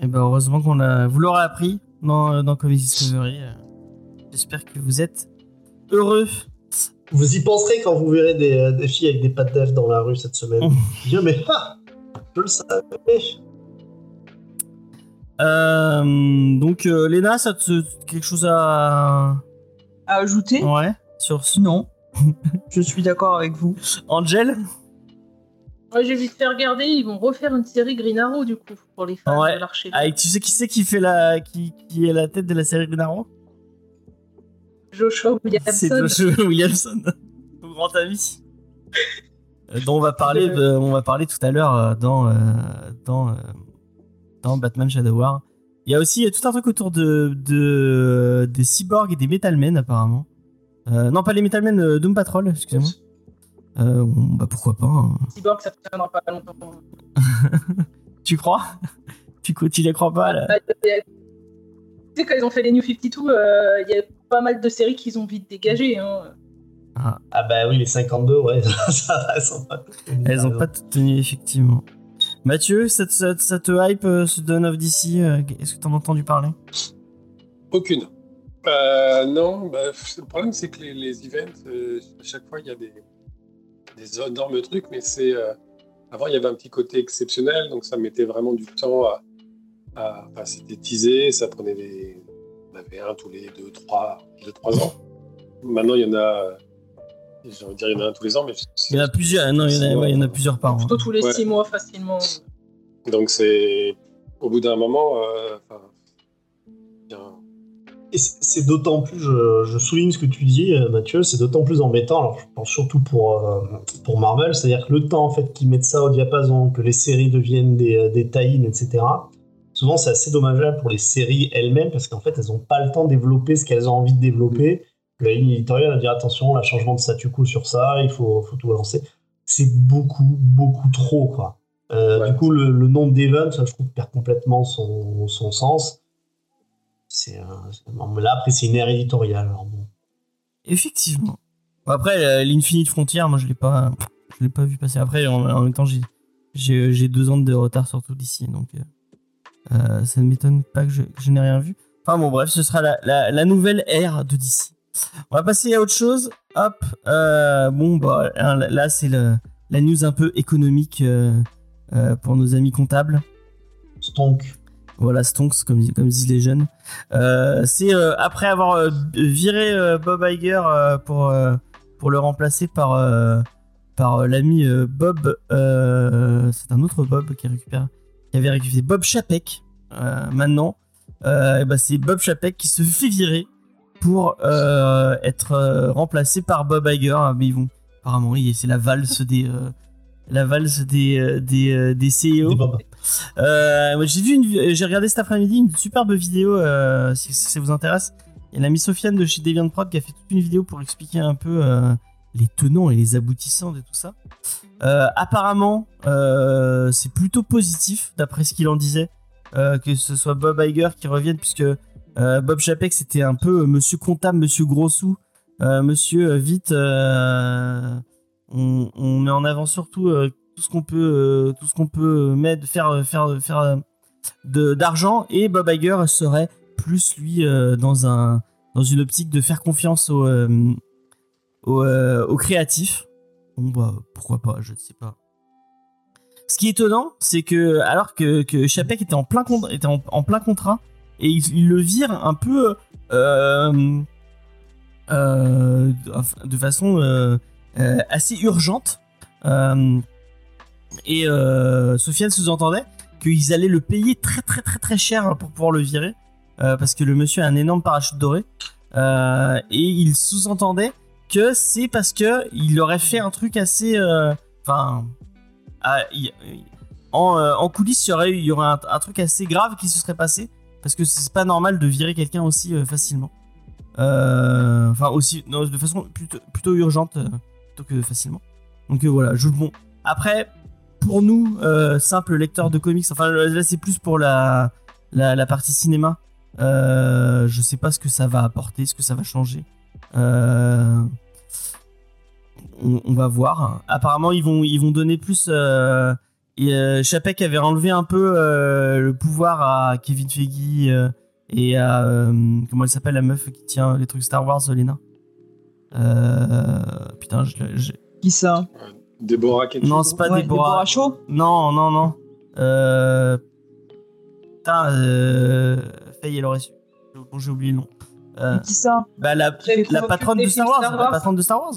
Et ben heureusement qu'on l'a. Vous l'aurez appris dans, dans Comics Discovery. J'espère que vous êtes heureux. Vous y penserez quand vous verrez des, euh, des filles avec des pattes def dans la rue cette semaine. Dieu, mais ah, je le savais. Euh, donc, euh, Léna, ça te quelque chose à. À ajouter? Ouais. Sur ce- Non. [laughs] Je suis d'accord avec vous. Angel? Ouais, j'ai vite fait regarder, ils vont refaire une série Green Arrow du coup, pour les fans Ouais. de l'archer. Avec, tu sais qui c'est qui fait la. Qui, qui est la tête de la série Green Arrow? Joshua C'est Williamson. Joshua Williamson, [laughs] mon grand ami. Euh, dont on va parler, de, on va parler tout à l'heure euh, dans, euh, dans, euh, dans Batman Shadow War. Il y a aussi tout un truc autour de, de des cyborgs et des Metalmen apparemment. Euh, non, pas les Metalmen, euh, Doom Patrol, excusez-moi. Euh, bah pourquoi pas. hein. Cyborg, ça tiendra pas longtemps. [laughs] Tu crois? [laughs] Tu, tu les crois pas là? Bah, sais, quand ils ont fait les New 52, euh, il y a pas mal de séries qu'ils ont vite dégagées. Hein. Ah bah oui, les 52, ouais, [laughs] ça, elles sont pas toutes tenues, Elles ont pas toutes tenu, effectivement. Mathieu, ça, te- ça te- ça te hype euh, ce Dawn of DC euh, Est-ce que t'en as entendu parler? Aucune. Euh, non, bah, le problème c'est que les, les events, euh, à chaque fois il y a des, des énormes trucs, mais c'est. euh, avant il y avait un petit côté exceptionnel, donc ça mettait vraiment du temps à. À enfin, c'était teasé, ça prenait des. On avait un tous les deux, trois, deux, trois ans. Maintenant il y en a. J'ai envie de dire il y en a un tous les ans, mais. Il y en a plusieurs, non, il y en a, ouais, il y en a plusieurs par an. Plutôt tous les Ouais. 6 mois facilement. Donc c'est. Au bout d'un moment. euh, bien- Et c'est d'autant plus, je, je souligne ce que tu dis, euh, Mathieu, c'est d'autant plus embêtant, alors je pense surtout pour, euh, pour Marvel, c'est-à-dire que le temps en fait qu'ils mettent ça au diapason, que les séries deviennent des, des tie etc., souvent c'est assez dommageable pour les séries elles-mêmes, parce qu'en fait elles n'ont pas le temps de développer ce qu'elles ont envie de développer. La ligne éditoriale va dire attention, là, changement de statu quo sur ça, il faut, faut tout balancer. C'est beaucoup, beaucoup trop, quoi. Euh, Ouais. Du coup, le, le nom d'Event, je trouve, perd complètement son, son sens. C'est là après c'est une ère éditoriale. Alors bon. Effectivement. Après, euh, l'Infinite Frontier, moi je l'ai pas, je l'ai pas vu passer. Après, en, en même temps, j'ai, j'ai, j'ai deux ans de retard sur tout d'ici, donc euh, euh, ça ne m'étonne pas que je, n'ai rien vu. Enfin bon, bref, ce sera la, la, la nouvelle ère de DC. On va passer à autre chose. Hop, euh, bon bah hein, là c'est la news un peu économique euh, euh, pour nos amis comptables. Stonk. Voilà, Stonks, comme, comme disent les jeunes. Euh, c'est euh, après avoir euh, viré euh, Bob Iger euh, pour, euh, pour le remplacer par, euh, par euh, l'ami euh, Bob. euh, c'est un autre Bob qui, récupère, qui avait récupéré Bob Chapek euh, maintenant. euh, bah, c'est Bob Chapek qui se fait virer pour euh, être remplacé par Bob Iger. Mais ils vont apparemment, c'est la valse des la valse des des, des CEO. J'ai vu une, j'ai regardé cet après-midi une superbe vidéo. si, si ça vous intéresse, il y a l'amie Sofiane de chez Deviant Prod qui a fait toute une vidéo pour expliquer un peu les tenants et les aboutissants de tout ça. Euh, apparemment, euh, c'est plutôt positif d'après ce qu'il en disait, euh, que ce soit Bob Iger qui revienne puisque Bob Chapek c'était un peu Monsieur comptable, Monsieur gros sous, Monsieur vite. on, met en avant surtout tout ce qu'on peut, tout ce qu'on peut mettre, faire, faire, faire d'argent et Bob Iger serait plus lui dans un dans une optique de faire confiance au euh, euh, au créatif. Bon bah pourquoi pas, je ne sais pas. Ce qui est étonnant, c'est que alors que que Chapek était en plein contrat et il, le vire un peu euh, euh, de- façon assez urgente. Et Sofiane sous-entendait qu'ils allaient le payer très très très très cher pour pouvoir le virer parce que le monsieur a un énorme parachute doré et il sous-entendait c'est parce que il aurait fait un truc assez euh, enfin ah, en, euh, en coulisses il y aurait un, truc assez grave qui se serait passé parce que c'est pas normal de virer quelqu'un aussi euh, facilement enfin aussi de façon plutôt, urgente plutôt que facilement donc voilà je bon après pour nous, simples lecteurs de comics, enfin là c'est plus pour la, la, la partie cinéma. Je sais pas ce que ça va apporter, ce que ça va changer. Euh, on, on va voir. Apparemment, ils vont, ils vont donner plus. Euh, et, euh, Chapek avait enlevé un peu euh, le pouvoir à Kevin Feige euh, et à. euh, comment elle s'appelle la meuf qui tient les trucs Star Wars, Lena? Euh, Putain, je, Qui ça? Déborah quelque Non, c'est pas Ouais, Déborah. Déborah Shaw? Non, non, non. Euh... Putain, euh... Faye, elle aurait su. Bon, j'ai oublié le nom. Euh, Qui ça? bah, la, la patronne de Star Wars. Star La patronne de Star Wars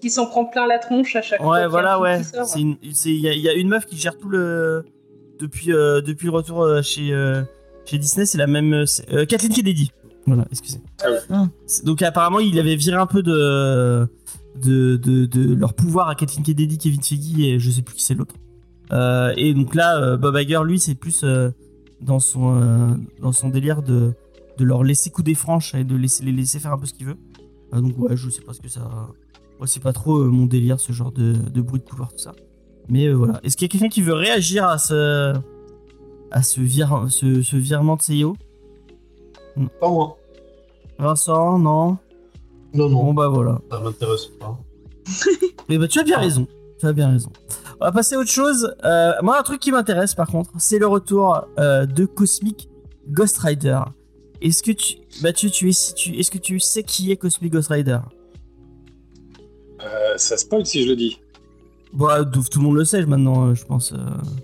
Qui s'en prend plein la tronche à chaque fois. Ouais, a voilà, ouais. une- c'est- Il y, a- il y a une meuf qui gère tout le. Depuis, euh, depuis le retour euh, chez, euh, chez Disney, c'est la même. Kathleen Kennedy. Voilà, excusez. Ah ouais. C'est- Donc apparemment, il avait viré un peu de, de, de, de leur pouvoir à Kathleen Kennedy, Kevin Feige et je sais plus qui c'est l'autre. Euh, et donc là, euh, Bob Iger, lui, c'est plus euh, dans, son, euh, dans son délire de, de leur laisser couder franche et de laisser, les laisser faire un peu ce qu'ils veulent. Euh, donc ouais, je sais pas ce que ça... Moi, c'est pas trop euh, mon délire, ce genre de, de bruit de couloir, tout ça. Mais euh, voilà. Est-ce qu'il y a quelqu'un qui veut réagir à ce, à ce, vir- ce, ce virement de CEO Pas moi. Vincent, non Non, Bon non, bah voilà. ça m'intéresse pas. [laughs] Mais bah tu as bien raison. Tu as bien raison. On va passer à autre chose. Euh, moi, un truc qui m'intéresse par contre, c'est le retour euh, de Cosmic Ghost Rider. Est-ce que tu, Mathieu, tu es si tu, est-ce que tu sais qui est Cosmic Ghost Rider? Euh, ça spoil si je le dis. Bah, tout tout le monde le sait maintenant, euh, je pense. euh.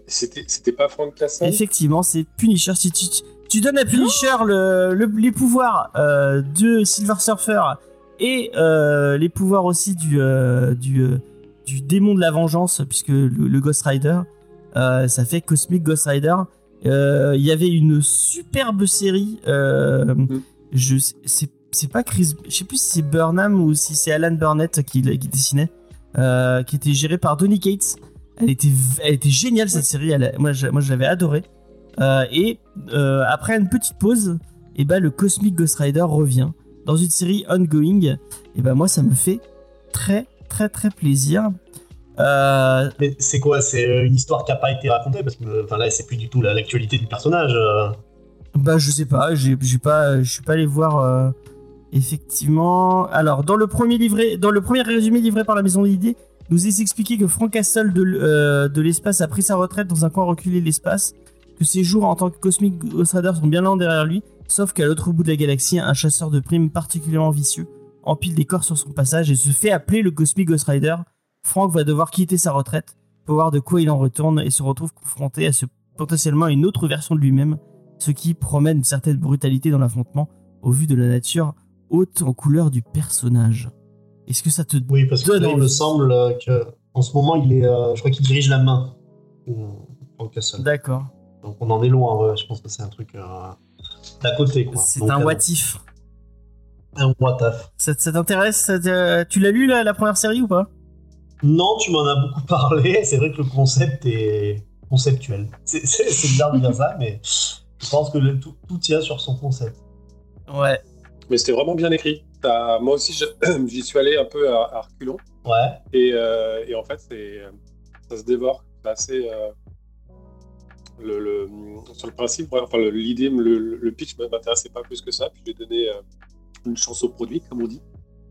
C'était c'était pas Frank Castle? Effectivement, c'est Punisher. Si tu, tu donnes à Punisher le, le- les pouvoirs euh, de Silver Surfer et euh, les pouvoirs aussi du, euh, du, du démon de la vengeance, puisque le, le Ghost Rider, ça fait Cosmic Ghost Rider. Il y avait une superbe série. euh, je sais- c'est c'est pas Chris, je sais plus si c'est Burnham ou si c'est Alan Burnett qui, qui dessinait, euh, qui était géré par Donny Cates. Elle était, elle était géniale cette série. Elle, moi, je, moi, je l'avais adorée. Euh, et euh, après une petite pause, et ben le Cosmic Ghost Rider revient dans une série ongoing. Et ben moi, ça me fait très très très plaisir. Mais c'est quoi? C'est une histoire qui a pas été racontée? Parce que enfin, là, c'est plus du tout la- l'actualité du personnage. Bah je sais pas, j'ai pas, je suis pas allé voir effectivement. Alors dans le premier résumé livré par la maison d'idées, nous est expliqué que Frank Castle euh, de l'espace a pris sa retraite dans un coin reculé de l'espace, que ses jours en tant que Cosmic Ghost Rider sont bien loin derrière lui, sauf qu'à l'autre bout de la galaxie, un chasseur de primes particulièrement vicieux empile des corps sur son passage et se fait appeler le Cosmic Ghost Rider. Frank va devoir quitter sa retraite pour voir de quoi il en retourne et se retrouve confronté à ce potentiellement une autre version de lui-même ce qui promet une certaine brutalité dans l'affrontement au vu de la nature haute en couleur du personnage. Est-ce que ça te Oui, parce que là, il me semble que en ce moment, il est, euh, je crois qu'il dirige la main. euh, Castle. D'accord. Donc on en est loin, ouais. Je pense que c'est un truc euh, d'à côté. C'est un what if. Un what if. Ça, ça t'intéresse Tu l'as lu la, la première série ou pas? Non, tu m'en as beaucoup [laughs] parlé. C'est vrai que le concept est conceptuel. C'est bizarre de dire ça, mais je pense que le- tout, tout tient sur son concept. Ouais. Mais c'était vraiment bien écrit. Moi aussi, [clears throat] j'y suis allé un peu à, à reculons. Ouais. Et, euh, et en fait, c'est, ça se dévore. C'est assez. euh, le, le- sur le principe, enfin, l'idée, le, le pitch ne m'intéressait pas plus que ça. Puis j'ai donné euh, une chance au produit, comme on dit.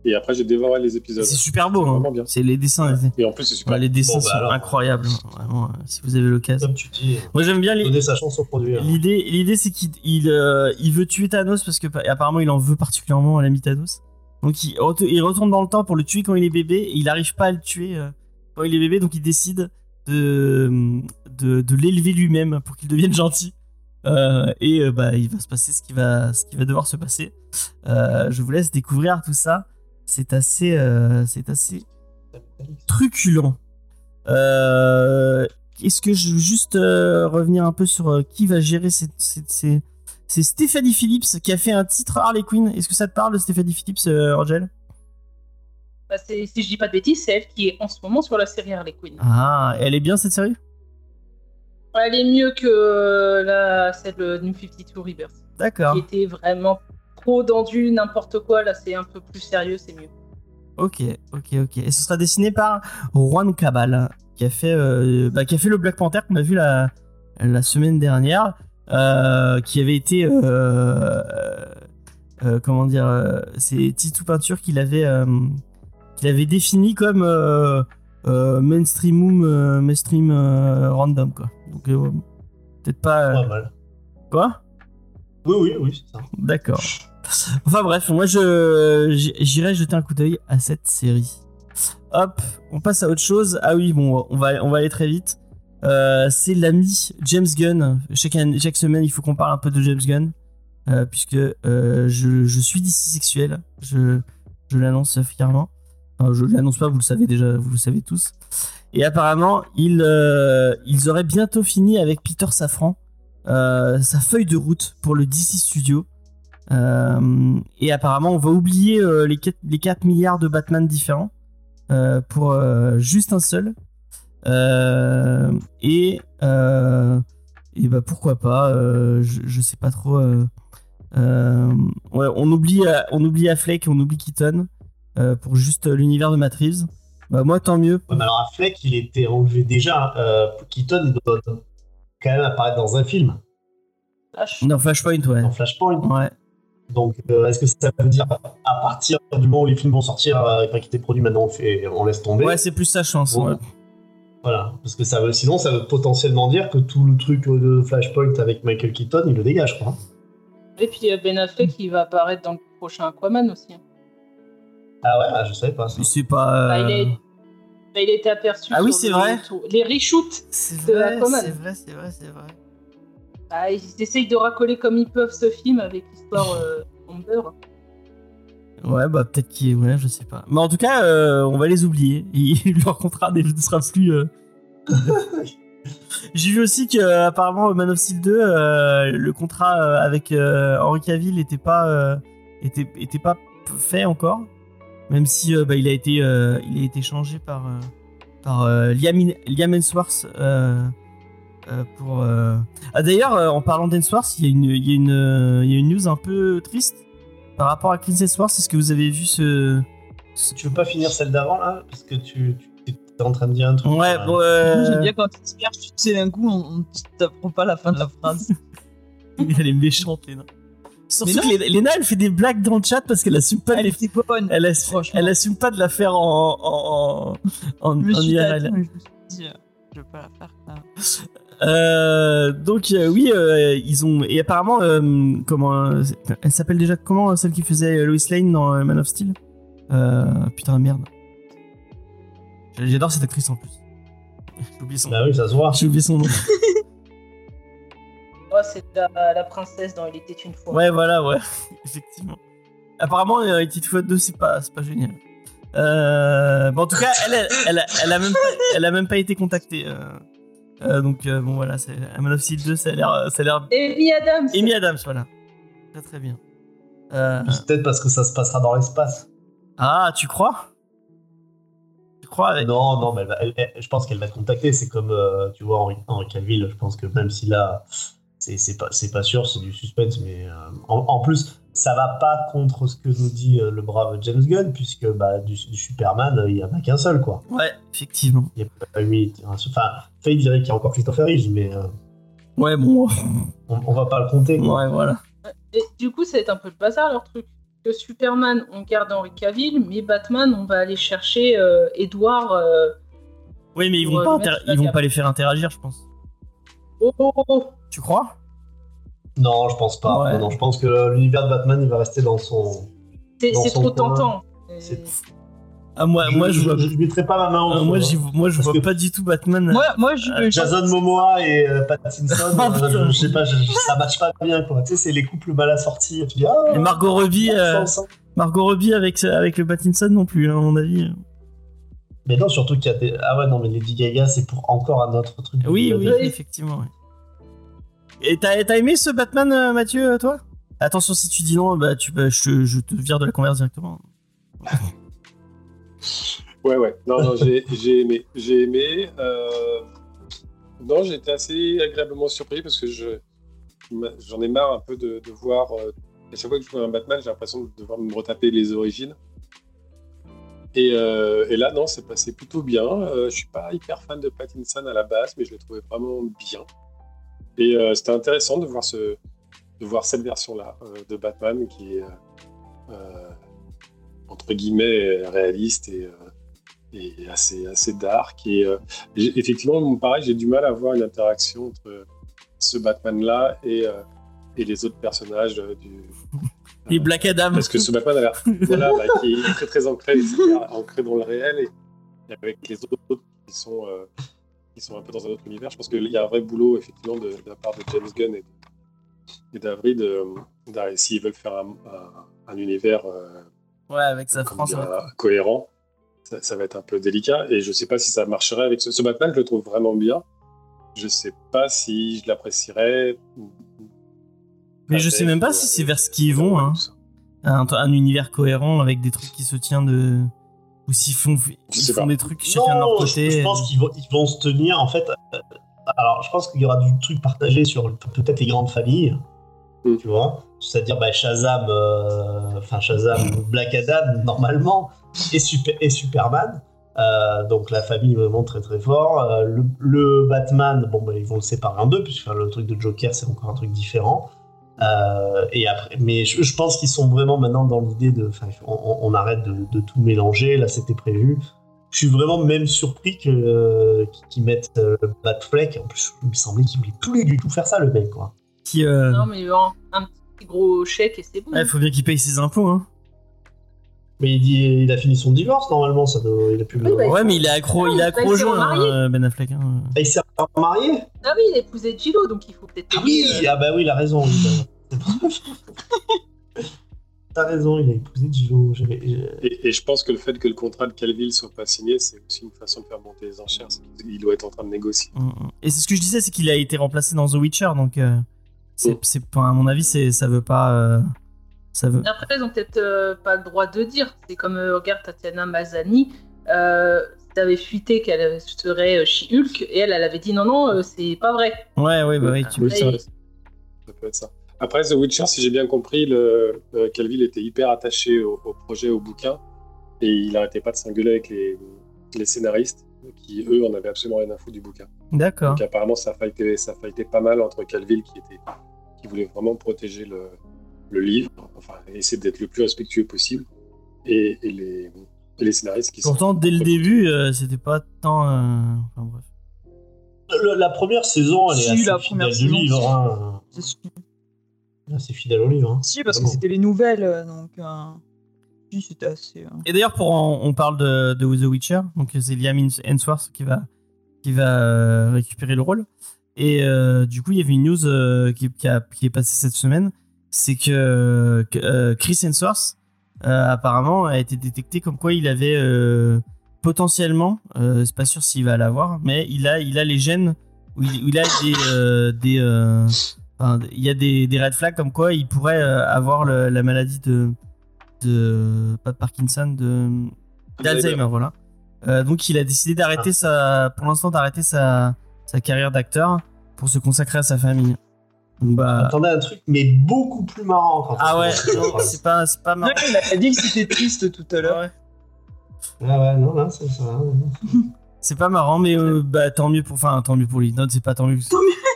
Et après, j'ai dévoré les épisodes. C'est super beau. hein. vraiment bien. C'est les dessins. Et en plus, c'est super. Ouais, les dessins Bon, bah sont alors. incroyables. Vraiment, euh, si vous avez l'occasion. Comme tu dis, Moi j'aime bien les. donner sa chance au produit. hein. L'idée, l'idée c'est qu'il il, euh, il veut tuer Thanos parce que apparemment il en veut particulièrement à l'ami Thanos. Donc il, ret- il retourne dans le temps pour le tuer quand il est bébé et il n'arrive pas à le tuer euh, quand il est bébé donc il décide de, de, de l'élever lui-même pour qu'il devienne [laughs] gentil. Euh, et euh, bah il va se passer ce qui va, ce qui va devoir se passer. Euh, je vous laisse découvrir tout ça. C'est assez, euh, c'est assez truculent. Euh, Est-ce que je veux juste euh, revenir un peu sur qui va gérer ces, ces- ces- C'est Stéphanie Phillips qui a fait un titre Harley Quinn? Est-ce que ça te parle de Stéphanie Phillips, euh, Angel Bah, si je dis pas de bêtises, c'est elle qui est en ce moment sur la série Harley Quinn. Ah, elle est bien cette série? Elle est mieux que la, celle de New 52 Rebirth, D'accord. qui était vraiment trop dans du n'importe quoi. Là, c'est un peu plus sérieux, c'est mieux. Ok, ok, ok. Et ce sera dessiné par Juan Cabal, qui a fait, euh, bah, qui a fait le Black Panther qu'on a vu la, la semaine dernière, euh, qui avait été, euh, euh, comment dire, c'est Titou Peinture qu'il avait, euh, qu'il avait défini comme euh, euh, mainstream, euh, mainstream euh, random quoi. Donc euh, peut-être pas. euh, Pas mal. Quoi? Oui, oui, oui, c'est ça. D'accord. Enfin bref, moi je j'irai jeter un coup d'œil à cette série. Hop, on passe à autre chose. Ah oui, bon, on va on va aller très vite. Euh, c'est l'ami James Gunn. Chaque, semaine, il faut qu'on parle un peu de James Gunn, euh, puisque euh, je, suis d'ici sexuel. Je, je l'annonce fièrement. Enfin, je l'annonce pas, vous le savez déjà, vous le savez tous. Et apparemment, ils, ils auraient bientôt fini avec Peter Safran sa feuille de route pour le DC Studio. Euh, et apparemment, on va oublier euh, les, 4, les 4 milliards de Batman différents euh, pour euh, juste un seul. Euh, et, euh, et bah pourquoi pas, euh, je, je sais pas trop. euh, euh, ouais, on oublie, on oublie Affleck, on oublie Keaton euh, pour juste l'univers de Matt Reeves. Bah moi tant mieux. Ouais, mais alors, Affleck, il était enlevé déjà. Euh, Keaton, il doit quand même apparaître dans un film, Flash. Non Flashpoint ouais. dans Flashpoint. Ouais. Donc, euh, est-ce que ça veut dire à partir du moment où les films vont sortir, euh, enfin, qui étaient produits maintenant, on, fait, on laisse tomber Ouais, c'est plus sa chance. Ouais. Voilà, parce que ça veut, sinon ça veut potentiellement dire que tout le truc de Flashpoint avec Michael Keaton, il le dégage, quoi. Et puis euh, Ben Affleck, il va apparaître dans le prochain Aquaman aussi. Ah ouais, ah, je savais pas ça. C'est pas. Bah, il, euh, est... bah, il a été aperçu. Ah oui, sur c'est les- vrai. Les reshoots. De vrai, Aquaman. c'est vrai, c'est vrai, c'est vrai. Bah, ils essayent de racoler comme ils peuvent ce film avec l'histoire euh, Amber. Ouais, bah peut-être qu'il. Ouais, je sais pas. Mais en tout cas, euh, on va les oublier. [laughs] Ils- Leur contrat ne sera plus. euh, [laughs] J'ai vu aussi que apparemment Man of Steel 2, euh, le contrat avec euh, Henry Cavill était pas euh, était, était pas fait encore, même si euh, bah, il a été euh, il a été changé par euh, par euh, Liam, Liam Hemsworth pour. euh, Ah d'ailleurs, euh, en parlant d'Hemsworth, il y a une il y a une euh, il y a une news un peu triste par rapport à Chris Hemsworth. Est-ce que vous avez vu ce, ce- Tu veux pas finir celle d'avant, là? Parce que tu, tu es en train de dire un truc. Ouais, bon, euh, J'aime bien quand tu te perds, tu sais d'un coup, on, on t'apprend pas la fin de la phrase. [laughs] Elle est méchante, Léna. Surtout que Léna- elle fait des blagues dans le chat parce qu'elle assume pas de Elle les était bonne. elle, elle assume pas de la faire en, en, en, en, Je me en suis IRL. tâtée, mais je me suis dit, euh, je vais pas la faire. Euh, donc euh, oui, euh, ils ont et apparemment euh, comment euh, elle s'appelle déjà comment celle qui faisait Lois Lane dans Man of Steel? Euh, Putain merde. J'adore cette actrice en plus. [laughs] J'ai oublié son, Bah oui, ça se voit. j'ai oublié son nom. [laughs] Ouais, c'est la, la princesse dans Il était une fois. Ouais, voilà, ouais, [laughs] effectivement. Apparemment, euh, It It Foot 2, c'est pas, c'est pas génial. Euh, bon, en tout cas, elle, elle, elle, a- elle a même pas, elle a même pas été contactée. euh. Euh, donc euh, bon voilà, c'est Man of Steel 2, ça a l'air, ça a l'air. Amy Adams. Amy Adams, voilà. Très très bien. Euh, Peut-être parce que ça se passera dans l'espace. Ah, tu crois? Tu crois avec... Non, non, mais elle va- elle- elle- je pense qu'elle va te contacter. C'est comme, euh, tu vois, Henri, Henri Cavill. Je pense que même si là, c'est c'est pas, c'est pas sûr, c'est du suspense, mais euh, en, en plus, ça va pas contre ce que nous dit euh, le brave James Gunn, puisque bah, du, du Superman, euh, il y en a qu'un seul, quoi. Ouais, effectivement. Il y a pas eu. Enfin, Faye dirait qu'il y a encore Christopher Reeves, mais euh, Ouais, bon. on, on va pas le compter. quoi. Ouais, voilà. Et du coup, ça va être un peu le bazar leur truc. Que Superman, on garde Henry Cavill, mais Batman, on va aller chercher euh, Edouard. euh, Oui, mais ils vont pas, ils vont pas les faire interagir, je pense. Oh, oh, oh. Tu crois? Non, je pense pas. Ouais. Non, non, je pense que l'univers de Batman, il va rester dans son. C'est trop coin. tentant. Ah, moi, moi, je vois. je, mettrai pas ma main en euh, feu, moi, hein. moi, je Parce vois que- pas du tout Batman. Moi, moi je, Euh, je- Jason Momoa et euh, Pattinson, Ah, [laughs] euh, je, je sais pas, je- je- ça matche pas bien quoi. Tu sais, c'est les couples mal assortis. Tu dis, ah, Et Margot Robbie, euh. Margot Robbie avec, avec le Pattinson non plus, hein, à mon avis. Mais non, surtout qu'il y a des. Ah ouais, non, mais Lady Gaga, c'est pour encore un autre truc. Oui, oui, Oui. effectivement. ouais. Et t'as aimé ce Batman, euh, Mathieu, euh, toi? Attention, si tu dis non, bah, tu, bah, je, te- vire de la converse directement. [laughs] Ouais, ouais. Non, non, j'ai j'ai aimé. J'ai aimé. euh, Non, j'ai été assez agréablement surpris parce que je j'en ai marre un peu de, de voir. À chaque fois que je vois un Batman, j'ai l'impression de devoir me retaper les origines. Et, et là, non, c'est passé plutôt bien. Euh, je suis pas hyper fan de Pattinson à la base, mais je l'ai trouvé vraiment bien. Et euh, c'était intéressant de voir, ce, de voir cette version-là euh, de Batman qui est, euh, entre guillemets, réaliste et, et assez, assez dark. Et effectivement, pareil, j'ai du mal à voir une interaction entre ce Batman-là et, et les autres personnages du. [laughs] Et Black Adam. Parce que ce Batman a l'air [laughs] voilà, bah, qui est très très ancré, ancré dans le réel et, avec les autres qui sont, qui sont un peu dans un autre univers. Je pense qu'il y a un vrai boulot effectivement de, de la part de James Gunn et, et d'Avril de- s'ils veulent faire un, un- un univers euh, Ouais, avec sa France. dire, cohérent, ça, ça va être un peu délicat et je sais pas si ça marcherait avec ce, ce Batman. Je le trouve vraiment bien. Je sais pas si je l'apprécierais. Mais je avec, sais même pas euh, si c'est vers ce qu'ils euh, vont, hein. Un, un univers cohérent avec des trucs qui se tiennent de. Ou s'ils font, ils font des trucs chacun de leur Non, côté. je, je pense qu'ils vont, ils vont se tenir en fait. euh, alors, je pense qu'il y aura du truc partagé sur peut-être les grandes familles, Mm. tu vois. C'est-à-dire bah, Shazam, euh, enfin Shazam, Black Adam normalement et, Super, et Superman. Euh, donc la famille vraiment très très fort. Euh, le, le Batman, bon bah, ils vont le séparer en deux puisque le truc de Joker c'est encore un truc différent. Euh, et après, mais je, je pense qu'ils sont vraiment maintenant dans l'idée de, enfin, on, on- arrête de, de tout mélanger. Là, c'était prévu. Je suis vraiment même surpris que euh, qu'ils mettent euh, Batfleck. En plus, il me semblait qu'il voulait plus du tout faire ça, le mec, quoi. Qui, euh, Non, mais bon, un petit gros chèque et c'est bon. ouais, faut bien qu'il paye ses impôts, hein. Mais il dit, il a fini son divorce normalement, ça doit, il a plus. Oui, bah, Ouais, mais il est accro, il est accro au jeu, hein, Ben Affleck. hein. Ah, il s'est marié? Ah oui, il a épousé Gillo, donc il faut peut-être. Ah oui, euh, ah bah oui, il a raison. [laughs] T'as raison, il a épousé Gillo. Et, et je pense que le fait que le contrat de Calville soit pas signé, c'est aussi une façon de faire monter les enchères. C'est qu'il- Il doit être en train de négocier. Mm, mm. Et c'est ce que je disais, c'est qu'il a été remplacé dans The Witcher, donc euh, c'est, Mm. à mon avis, c'est, ça veut pas, euh, ça veut. Après, ils ont peut-être euh, pas le droit de dire. C'est comme, euh, regarde, Tatiana Mazzani, euh, t'avais fuité qu'elle serait euh, She-Hulk, et elle, elle avait dit non, non, euh, c'est pas vrai. Ouais, ouais, bah oui, tu Oui, Et- ça, ça peut être ça. Après, The Witcher, si j'ai bien compris, le, euh, Calville était hyper attaché au, au projet, au bouquin, et il n'arrêtait pas de s'engueuler avec les, les scénaristes, qui eux en avaient absolument rien à foutre du bouquin. D'accord. Donc apparemment, ça fightait, ça fightait pas mal entre Calville, qui, était, qui voulait vraiment protéger le, le livre, enfin, essayer d'être le plus respectueux possible, et, et les, et les scénaristes qui Pourtant, sont... dès le début, euh, c'était pas tant. euh, Enfin bref. Le- la première saison, elle est Si, assez la fidèle du livre. Hein. C'est. Assez fidèle au livre. Hein. Si, parce que c'était les nouvelles, euh, donc. euh, Si, c'était assez. euh, Et d'ailleurs, pour en- on parle de, de The Witcher, donc c'est Liam Hemsworth qui va, qui va euh, récupérer le rôle. Et euh, du coup, il y avait une news euh, qui, qui a- qui est passée cette semaine, c'est que, euh, Chris Hemsworth euh, apparemment a été détecté comme quoi il avait euh, potentiellement, c'est pas sûr s'il va l'avoir, mais il a, il a les gènes où il, où il a des des enfin, il y a des, des red flags comme quoi il pourrait avoir le- la maladie de de pas de Parkinson de d'Alzheimer voilà. Donc il a décidé d'arrêter sa pour l'instant d'arrêter sa sa carrière d'acteur pour se consacrer à sa famille. Bah Attendez un truc, mais beaucoup plus marrant quand ah ouais, non, c'est pas c'est pas Non, marrant. il a dit que c'était triste tout à l'heure. Ouais. Ah ouais, non, non, c'est ça. C'est pas marrant, mais euh, bah tant mieux pour, enfin tant mieux pour lui. Non, c'est pas tant mieux.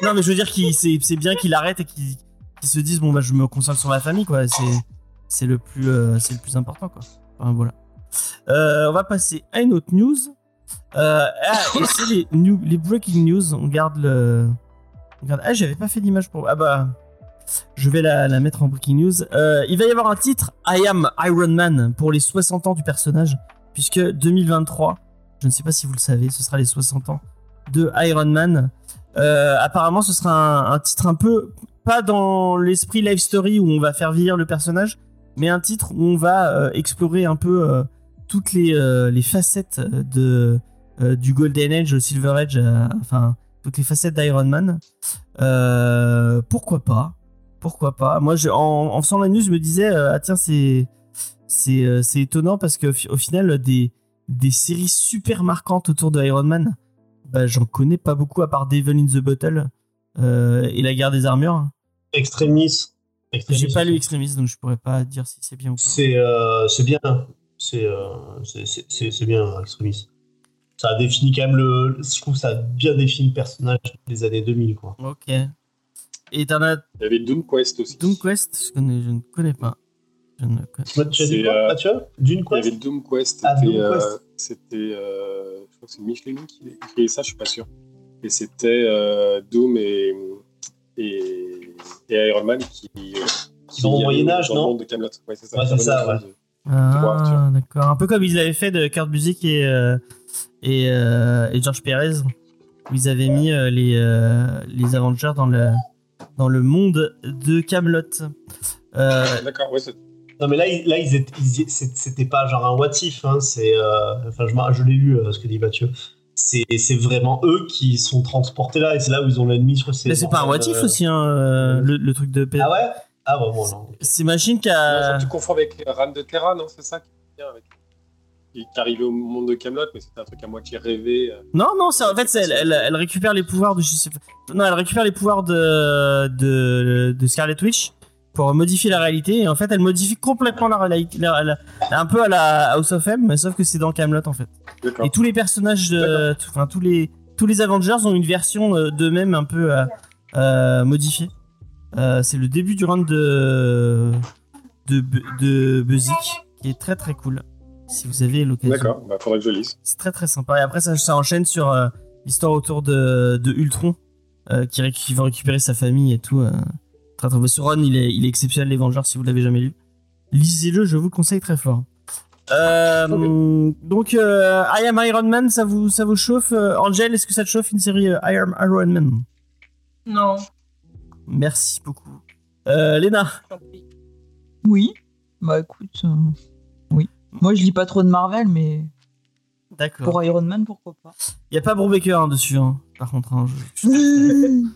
Non, mais je veux dire qu'il c'est c'est bien qu'il arrête et qu'il se dise bon bah je me concentre sur ma famille quoi. C'est c'est le plus euh, c'est le plus important quoi. Enfin, voilà. Euh, on va passer à une autre news. Euh, ah, et c'est les, new- les breaking news. On garde le. Ah, j'avais pas fait d'image pour. Ah bah. Je vais la, mettre en breaking news. Euh, il va y avoir un titre I am Iron Man pour les 60 ans du personnage, puisque 2023, je ne sais pas si vous le savez, ce sera les 60 ans de Iron Man. Euh, apparemment, ce sera un, titre un peu pas dans l'esprit life story où on va faire vieillir le personnage, mais un titre où on va euh, explorer un peu toutes les, facettes de du Golden Age Silver Age, enfin toutes les facettes d'Iron Man. Euh, pourquoi pas? Pourquoi pas? Moi, je, en, en faisant la news, je me disais euh, ah tiens c'est c'est euh, étonnant parce que au final des des séries super marquantes autour de Iron Man, bah, j'en connais pas beaucoup à part Devil in the Bottle euh, et la guerre des armures. Extremis. Extremis J'ai pas lu. Extremis donc je pourrais pas dire si c'est bien ou pas. C'est c'est bien. C'est bien, Extremis. Ça a défini quand même le. Je trouve que ça a bien défini le personnage des années 2000, quoi. Ok. Et t'en as Il y avait Doom Quest aussi. Doom Quest, je, connais, je ne connais pas. Je ne connais. Toi, tu as dit quoi, euh, Mathieu? D'une Il y avait Doom Quest. Ah, C'était, Doom euh, Quest. c'était, euh, je crois que c'est Michelin qui a créé ça, je suis pas sûr. Et c'était euh, Doom et, et, et Iron Man qui, qui le vivaient Moyen-Âge, dans le non monde de Camelot. Ouais, c'est ça. Ouais, c'est ça, ouais. Ah, d'accord. Un peu comme ils avaient fait de Kurt Busiek et, euh, et, euh, et George Perez, où ils avaient mis euh, les, euh, les Avengers dans le, dans le monde de Camelot. Euh, D'accord, ouais, c'est- Non, mais là, là ils étaient- c'était pas genre un what if, hein, c'est. euh, Enfin, je, m'en- je l'ai lu, ce que dit Mathieu. C'est c'est vraiment eux qui sont transportés là, et c'est là où ils ont l'ennemi sur ces. mais c'est pas un what if euh, aussi, hein, le, le truc de Perez. Ah ouais? Ah, vraiment, non. C'est Machine qui a. tu confonds avec Ran de Terra, non? C'est ça qui vient avec. Qui qui arrivait au monde de Camelot, mais c'était un truc à moitié rêvé. euh. Non, non, c'est en fait, elle, elle, elle récupère les pouvoirs de. je sais pas- Non, elle récupère les pouvoirs de, de, de Scarlet Witch pour modifier la réalité. Et en fait, elle modifie complètement la réalité. un peu à la House of M, mais sauf que c'est dans Camelot en fait. Et tous les personnages, de, enfin tous les tous les Avengers ont une version euh, d'eux-mêmes un peu euh, euh, modifiée. Euh, c'est le début du round de de, de Buzik qui est très très cool. Si vous avez l'occasion. D'accord, bah, faudrait que je lise. C'est très très sympa. Et après, ça, ça enchaîne sur euh, l'histoire autour de, de Ultron, euh, qui, ré- qui va récupérer sa famille et tout. euh. Très très beau. Ce run, il est, il est exceptionnel, les Vengeurs, si vous l'avez jamais lu. Lisez-le, je vous le conseille très fort. Euh, Donc, euh, I Am Iron Man, ça vous, ça vous chauffe euh, Angel, est-ce que ça te chauffe une série euh, I Am Iron Man? Non, Merci beaucoup. Euh, Léna? Oui. Bah écoute, euh. Moi je lis pas trop de Marvel, mais D'accord. pour Iron Man, pourquoi pas. Il n'y a pas Brubaker hein, dessus, hein, par contre. hein, je- [laughs]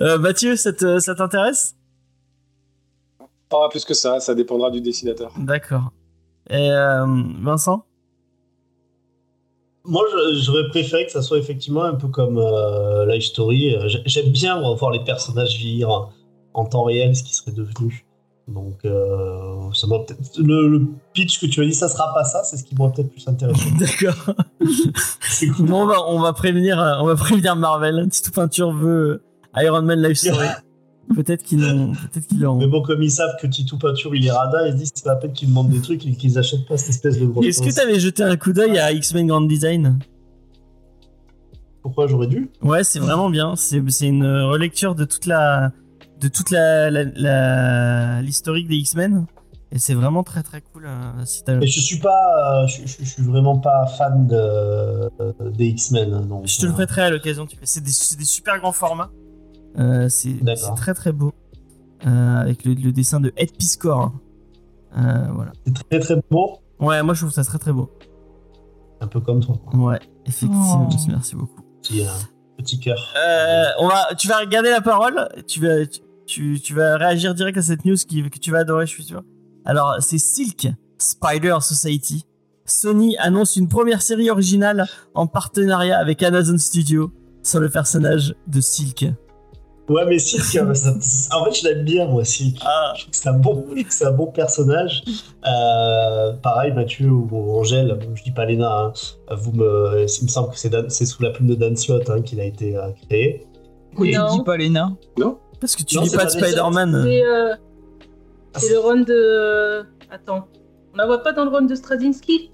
Euh, Mathieu, ça t'intéresse? Pas plus que ça, ça dépendra du dessinateur. D'accord. Et euh, Vincent? Moi, j'aurais préféré que ça soit effectivement un peu comme euh, Life Story. J'ai- J'aime bien voir les personnages vieillir en, en temps réel, ce qui serait devenu. Donc, euh, ça le, le pitch que tu as dit, ça sera pas ça, c'est ce qui m'aurait peut-être plus intéressé. [laughs] D'accord. Cool. Bon, on va, on va prévenir, euh, on va prévenir Marvel. Si tout peinture veut euh, Iron Man Life Story, [laughs] peut-être qu'ils l'ont, peut-être qu'ils Mais bon, comme ils savent que Titou Peinture il est radin, ils se disent c'est pas la peine qu'ils demandent des trucs et qu'ils achètent pas cette espèce de gros. Est-ce que t'avais jeté un coup d'œil à X-Men Grand Design? Pourquoi j'aurais dû? Ouais, c'est vraiment bien. C'est, c'est une relecture de toute la, de toute la, la- la- l'historique des X-Men. Et c'est vraiment très très cool. euh, si t'as- Mais je suis pas, euh, je, je- je suis vraiment pas fan de, des X-Men. hein, donc, Je te le euh, prêterai à l'occasion. C'est des, c'est des super grands formats. Euh, c'est, très très beau. Euh, avec le, le dessin de Ed Piscor. Euh, voilà. C'est très très beau, Ouais, moi je trouve ça très très beau. un peu comme toi. Ouais, effectivement. Oh. Merci beaucoup. Petit, euh, petit cœur. Euh, on va, tu vas garder la parole. Tu vas, tu, tu vas réagir direct à cette news qui, que tu vas adorer, je suis sûr. Alors, c'est Silk Spider Society. Sony annonce une première série originale en partenariat avec Amazon Studio sur le personnage de Silk. Ouais, mais Silk, euh, ça- en fait, je l'aime bien, moi, Silk. Ah, Je trouve que c'est un bon, [laughs] un bon personnage. Euh, pareil, Mathieu ou Angèle, je dis pas Léna, hein, vous me, il me semble que c'est sous la plume de Dan Slott hein, qu'il a été euh, créé. Tu Non. dis pas Léna parce que tu Non, lis c'est pas de. Spider-Man. C'est euh, c'est le run de. Attends. On la voit pas dans le run de Straczynski?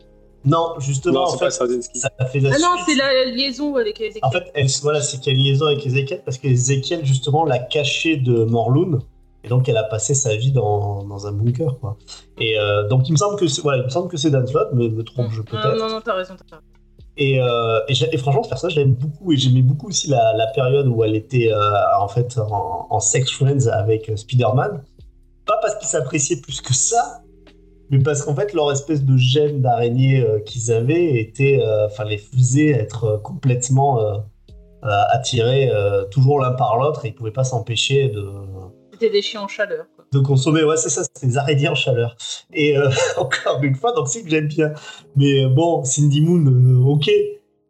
Non, justement, Non, en c'est pas fait, Straczynski. ça a fait la Ah non, c'est la liaison avec Ezekiel. En fait, elle, voilà, c'est qu'il y a une liaison avec Ezekiel? Parce que Ezekiel, justement, l'a caché de Morlun. Et donc, elle a passé sa vie dans, dans un bunker, quoi. Et euh, donc, il me semble que c'est, voilà, il me semble que c'est Dan Slott, me, me trompe-je non, peut-être. non, non, t'as raison, t'as raison. Et, euh, et, franchement, ce personnage, je l'aime beaucoup. Et j'aimais beaucoup aussi la, période où elle était euh, en fait en, sex friends avec euh, Spider-Man. Pas parce qu'ils s'appréciaient plus que ça, mais parce qu'en fait, leur espèce de gène d'araignée qu'ils avaient était, enfin, les faisait être complètement attirés toujours l'un par l'autre et ils pouvaient pas s'empêcher de, C'était des chiens en chaleur. De consommer. Ouais, c'est ça, c'est des araignées en chaleur. Et euh, [laughs] encore une fois, donc c'est que j'aime bien. Mais euh, bon, Cindy Moon, euh, ok.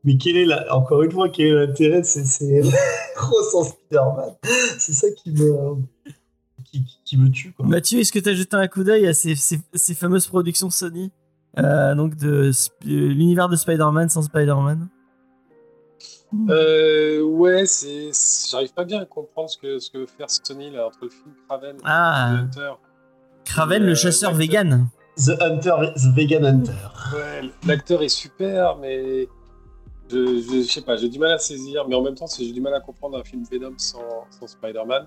Mais quel est la... encore une fois, quel est l'intérêt de ces, ces [laughs] grosses en Spider-Man? C'est ça qui me, qui, me tue. Quoi. Mathieu, est-ce que tu as jeté un coup d'œil à ces, ces, fameuses productions Sony donc de l'univers de Spider-Man sans Spider-Man? Euh, ouais, c'est, j'arrive pas bien à comprendre ce que, ce que veut faire Sony là, entre le film Craven Ah. et The Hunter. Kraven, Euh, le chasseur l'acteur. vegan. The Hunter, The Vegan Hunter. Ouais, l'acteur est super, mais je, je, je sais pas, j'ai du mal à saisir, mais en même temps, j'ai du mal à comprendre un film Venom sans, sans Spider-Man.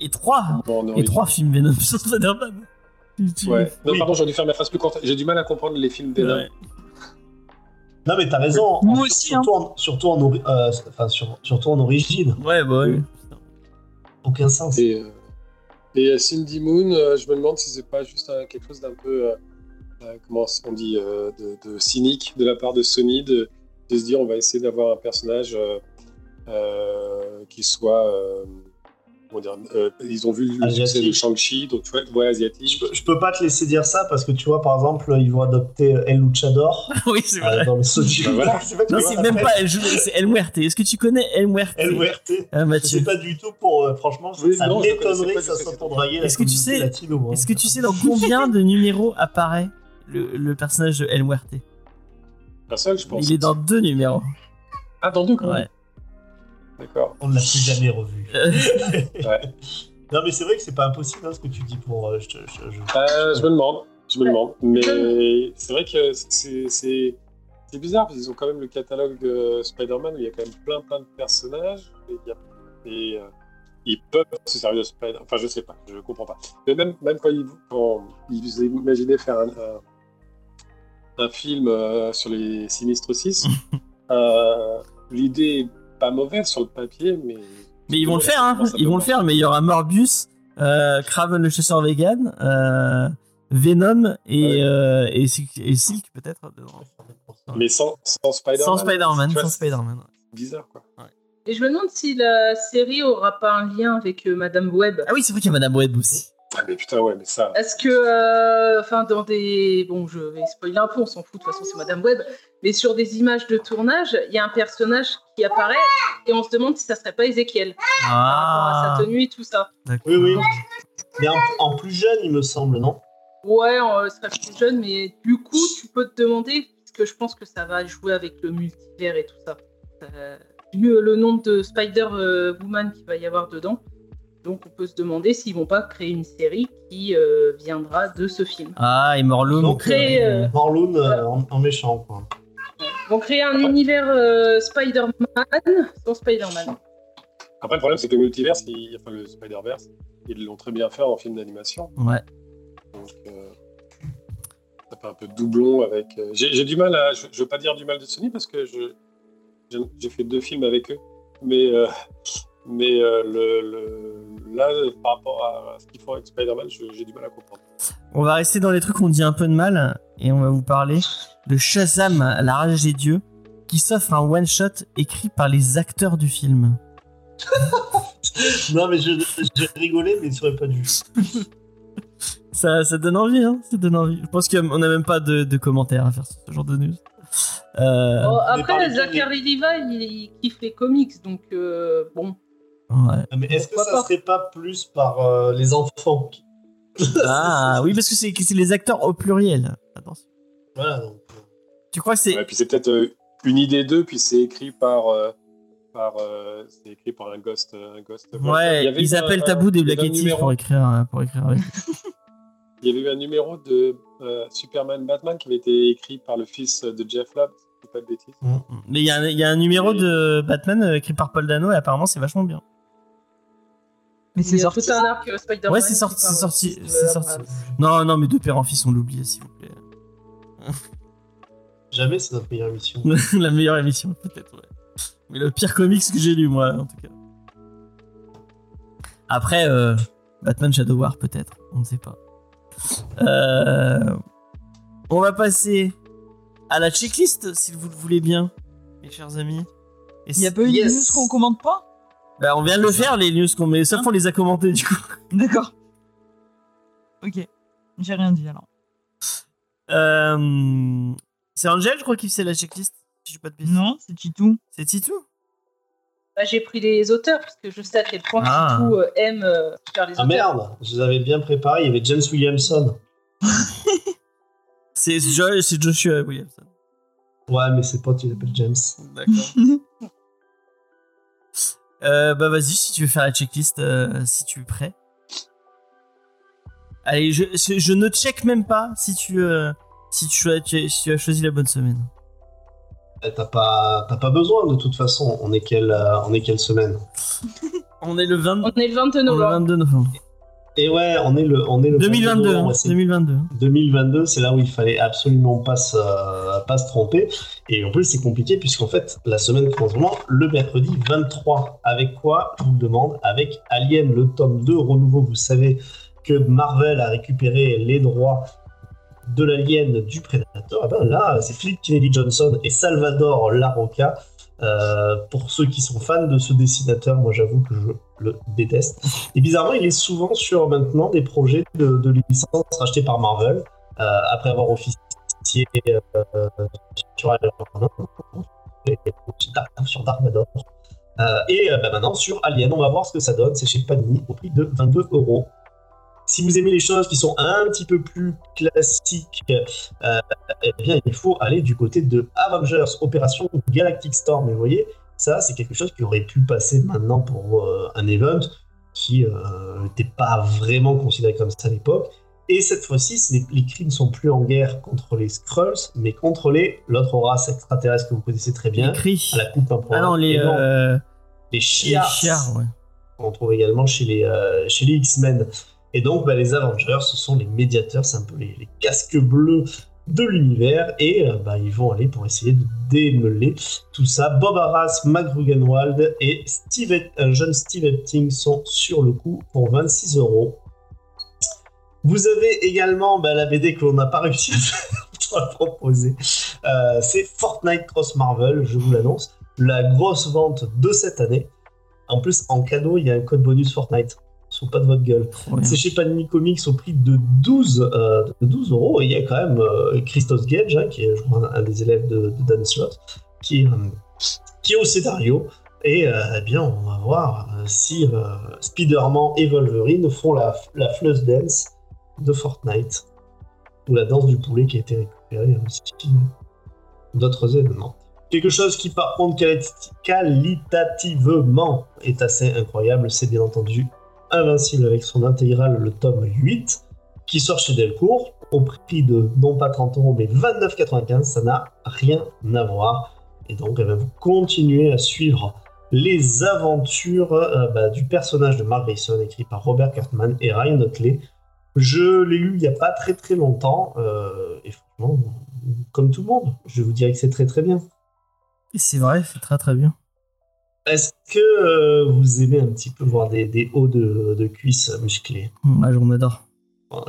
Et trois Et trois films Venom sans Spider-Man. Ouais. [laughs] Non, Oui. pardon, j'aurais dû faire ma phrase plus courte. J'ai du mal à comprendre les films Venom. Ouais. Non, mais t'as raison. Moi En- aussi, Surtout, en, surtout, en, ori- euh, enfin, sur- surtout en origine. Ouais, bah ouais. Oui. Aucun sens. Et, euh, et euh, Cindy Moon, euh, je me demande si c'est pas juste euh, quelque chose d'un peu, euh, euh, comment on dit, euh, de, de cynique de la part de Sony, de, de se dire on va essayer d'avoir un personnage euh, euh, qui soit. Euh, comment dire, euh, ils ont vu le succès de Shang-Chi, donc tu vois, ouais, asiatique. Je peux, je peux pas te laisser dire ça parce que tu vois, par exemple, ils vont adopter El Luchador [laughs] oui, c'est euh, vrai. dans le Sony. Bah voilà. [laughs] C'est même pas El c'est El Muerte. Est-ce que tu connais El Muerte? El Muerte. Ah, Mathieu. sais pas du tout pour. euh, franchement, Oui, ça m'étonnerait que ça soit pour draguer la Est-ce que tu sais- latino. hein. Est-ce que tu sais dans combien de numéros apparaît le, le personnage de El Muerte? Un seul, je pense. Il est dans deux numéros. Ah, dans deux, quand même. Ouais. D'accord. On ne l'a plus jamais revu. [laughs] Ouais. [laughs] Non, mais c'est vrai que c'est pas impossible hein, ce que tu dis pour. euh, je, te- je- je- Euh, je me demande, je me demande. Mais c'est vrai que c'est c'est- c'est bizarre parce qu'ils ont quand même le catalogue Spider-Man où il y a quand même plein plein de personnages et, il y a- et, euh, ils peuvent se servir de Spider. Enfin, je sais pas, je comprends pas. Mais même même quand ils, quand ils imaginaient faire un, un, un film euh, sur les Sinistres 6, [laughs] euh, l'idée est pas mauvaise sur le papier, mais Mais ils vont le faire, hein. Ils vont le faire, mais il y aura Morbius, euh, Kraven le chasseur vegan, euh, Venom et, Ouais. euh, et, Silk- et Silk peut-être. mais sans sans Spider-Man. Sans Spider-Man, sans. Bizarre quoi. Et je me demande si la série aura pas un lien avec euh, Madame Web. Ah oui, c'est vrai qu'il y a Madame Web aussi. Ah mais putain ouais, mais ça. Est-ce que, euh, enfin, dans des. Bon, je vais spoiler un peu, on s'en fout, de toute façon, c'est Madame Web. Mais sur des images de tournage, il y a un personnage qui apparaît et on se demande si ça serait pas Ezekiel par rapport à Ah, sa tenue et tout ça. Oui, oui. Mais en, en plus jeune, il me semble, non? Ouais, on serait plus jeune, mais du coup, tu peux te demander, parce que je pense que ça va jouer avec le multivers et tout ça. Euh, vu le nombre de Spider-Woman qu'il va y avoir dedans. Donc, on peut se demander s'ils vont pas créer une série qui euh, viendra de ce film. Ah, et Morlun. Donc, créer, euh, Morlun euh, en, en méchant, quoi. Ils vont créer un univers euh, Spider-Man sans Spider-Man. Après, le problème, c'est que le multiverse, il- enfin le Spider-Verse, ils l'ont très bien fait en film d'animation. Ouais. Donc, euh, ça fait un peu doublon avec. euh, J'ai du mal à. Je, je veux pas dire du mal de Sony parce que je j'ai j'ai fait deux films avec eux, mais euh, mais euh, le, le- là, par rapport à ce qu'ils font avec Spider-Man, j'ai du mal à comprendre. On va rester dans les trucs où on dit un peu de mal et on va vous parler de Shazam, la rage des dieux. qui s'offre un one-shot écrit par les acteurs du film. [laughs] Non, mais je, je rigolais, mais ça aurait pas dû. [laughs] Ça, ça donne envie, hein Ça donne envie. Je pense qu'on n'a même pas de, de commentaires à faire sur ce genre de news. Euh, Bon, après, Zachary Levi, il, il kiffe les comics, donc euh, bon. Ouais. Ah, Mais est-ce que ça pas serait pas plus par euh, les enfants qui- [laughs] Ah oui, parce que c'est c'est les acteurs au pluriel. Attention. Voilà, donc. euh, Tu crois que c'est. Ouais, puis c'est peut-être euh, une idée d'eux, puis c'est écrit par. euh, par euh, c'est écrit par un ghost. Un ghost Il y Ouais, avait ils appellent Tabou des Black pour écrire, pour écrire avec. [laughs] [laughs] Il y avait eu un numéro de euh, Superman Batman qui avait été écrit par le fils de Jeff dis pas de bêtises. Mais il y, a un- il y a un numéro de Batman écrit par Paul Dano et apparemment c'est vachement bien. Mais Il c'est sorti. tout un arc euh, Spider-Man. Ouais, c'est qui sorti- c'est sorti-. Non, non, mais de père en fils, on l'oublie, s'il vous plaît. [laughs] Jamais c'est notre meilleure émission. [laughs] La meilleure émission, peut-être, ouais. Mais le pire comics que j'ai lu, moi, en tout cas. Après, euh, Batman Shadow War, peut-être, on ne sait pas. Euh, on va passer à la checklist, si vous le voulez bien, mes chers amis. Et Il y a pas eu des news qu'on commente pas? Bah, on vient de le faire, les news qu'on met, sauf qu'on les a commentés, du coup. [laughs] D'accord. Ok. J'ai rien dit alors. Euh, c'est Angel, je crois, qui fait la checklist. Si je pas de bêtises. Non, c'est Titou. C'est Titou Bah, j'ai pris les auteurs, parce que je sais à quel point Ah. Titou euh, aime euh, faire les Ah auteurs. merde, je les avais bien préparés. Il y avait James Williamson. [laughs] C'est Jo- c'est Joshua Williamson. Ouais, mais ses potes, il s'appelle James. D'accord. [laughs] Euh, bah vas-y, si tu veux faire la checklist, euh, si tu es prêt. Allez, je, je, je ne check même pas si tu, euh, si, tu, as- tu as- si tu as choisi la bonne semaine. Eh, T'as pas, t'as pas besoin de toute façon. On est quelle, euh, on est quelle semaine? [laughs] On est le, 20 On est le 22 on est le novembre. 22 novembre. Et ouais, on est le, on est le 2022. 22 hein, c'est 2022. 2022, c'est là où il fallait absolument pas se, pas se tromper. Et en plus, c'est compliqué puisqu'en fait, la semaine commence vraiment le mercredi 23. Avec quoi Je vous le demande. Avec Alien, le tome 2 renouveau. Vous savez que Marvel a récupéré les droits de l'Alien du Predator. Ah ben là, c'est Philip Kennedy Johnson et Salvador Larroca. Euh, pour ceux qui sont fans de ce dessinateur, moi j'avoue que je le déteste. Et bizarrement, il est souvent sur maintenant des projets de, de licences rachetés par Marvel, euh, après avoir officié euh, sur, sur Dark Vador. Euh, et bah, maintenant sur Alien, on va voir ce que ça donne. C'est chez Panini au prix de 22 euros. Si vous aimez les choses qui sont un petit peu plus classiques, euh, eh bien, il faut aller du côté de Avengers, Opération Galactic Storm. Et vous voyez, ça, c'est quelque chose qui aurait pu passer maintenant pour euh, un event qui n'était pas vraiment considéré comme ça à l'époque. Et cette fois-ci, les, les cris ne sont plus en guerre contre les Skrulls, mais contre les l'autre race extraterrestre que vous connaissez très bien, Écrit. à la coupe un. Ah non, les, non, euh, les les Shi'ars chiards, ouais. qu'on trouve également chez les, euh, chez les X-Men. Et donc, bah, les Avengers, ce sont les médiateurs, c'est un peu les, casques bleus de l'univers, et euh, bah, ils vont aller pour essayer de démêler tout ça. Bob Arras, Mac Rugenwald et Steve, un jeune Steve Epting sont sur le coup pour 26 euros. Vous avez également bah, la BD que l'on n'a pas réussi [laughs] à proposer. Euh, c'est Fortnite Cross Marvel, je vous l'annonce. La grosse vente de cette année. En plus, en cadeau, il y a un code bonus Fortnite. Sous pas de votre gueule. C'est chez Panini Comics au prix de 12, euh, de 12 euros. Et il y a quand même euh, Christos Gage, hein, qui est je crois, un des élèves de, de Dan Slott, qui, euh, qui est au scénario. Et eh bien, on va voir si Spider-Man et Wolverine font la, la Flush Dance de Fortnite. Ou la danse du poulet qui a été récupérée aussi d'autres événements. Quelque chose qui, par contre, quali- qualitativement est assez incroyable, c'est bien entendu Invincible avec son intégrale, le tome 8, qui sort chez Delcourt au prix de non pas 30 euros mais 29,95. Ça n'a rien à voir. Et donc, eh ben, vous continuez à suivre les aventures euh, bah, du personnage de Mark Grayson, écrit par Robert Kirkman et Ryan Otley. Je l'ai lu il n'y a pas très très longtemps, euh, et franchement, comme tout le monde, je vous dirais que c'est très très bien. C'est vrai, c'est très très bien. Est-ce que euh, vous aimez un petit peu voir des, des hauts de, de cuisses musclés Moi, j'en adore.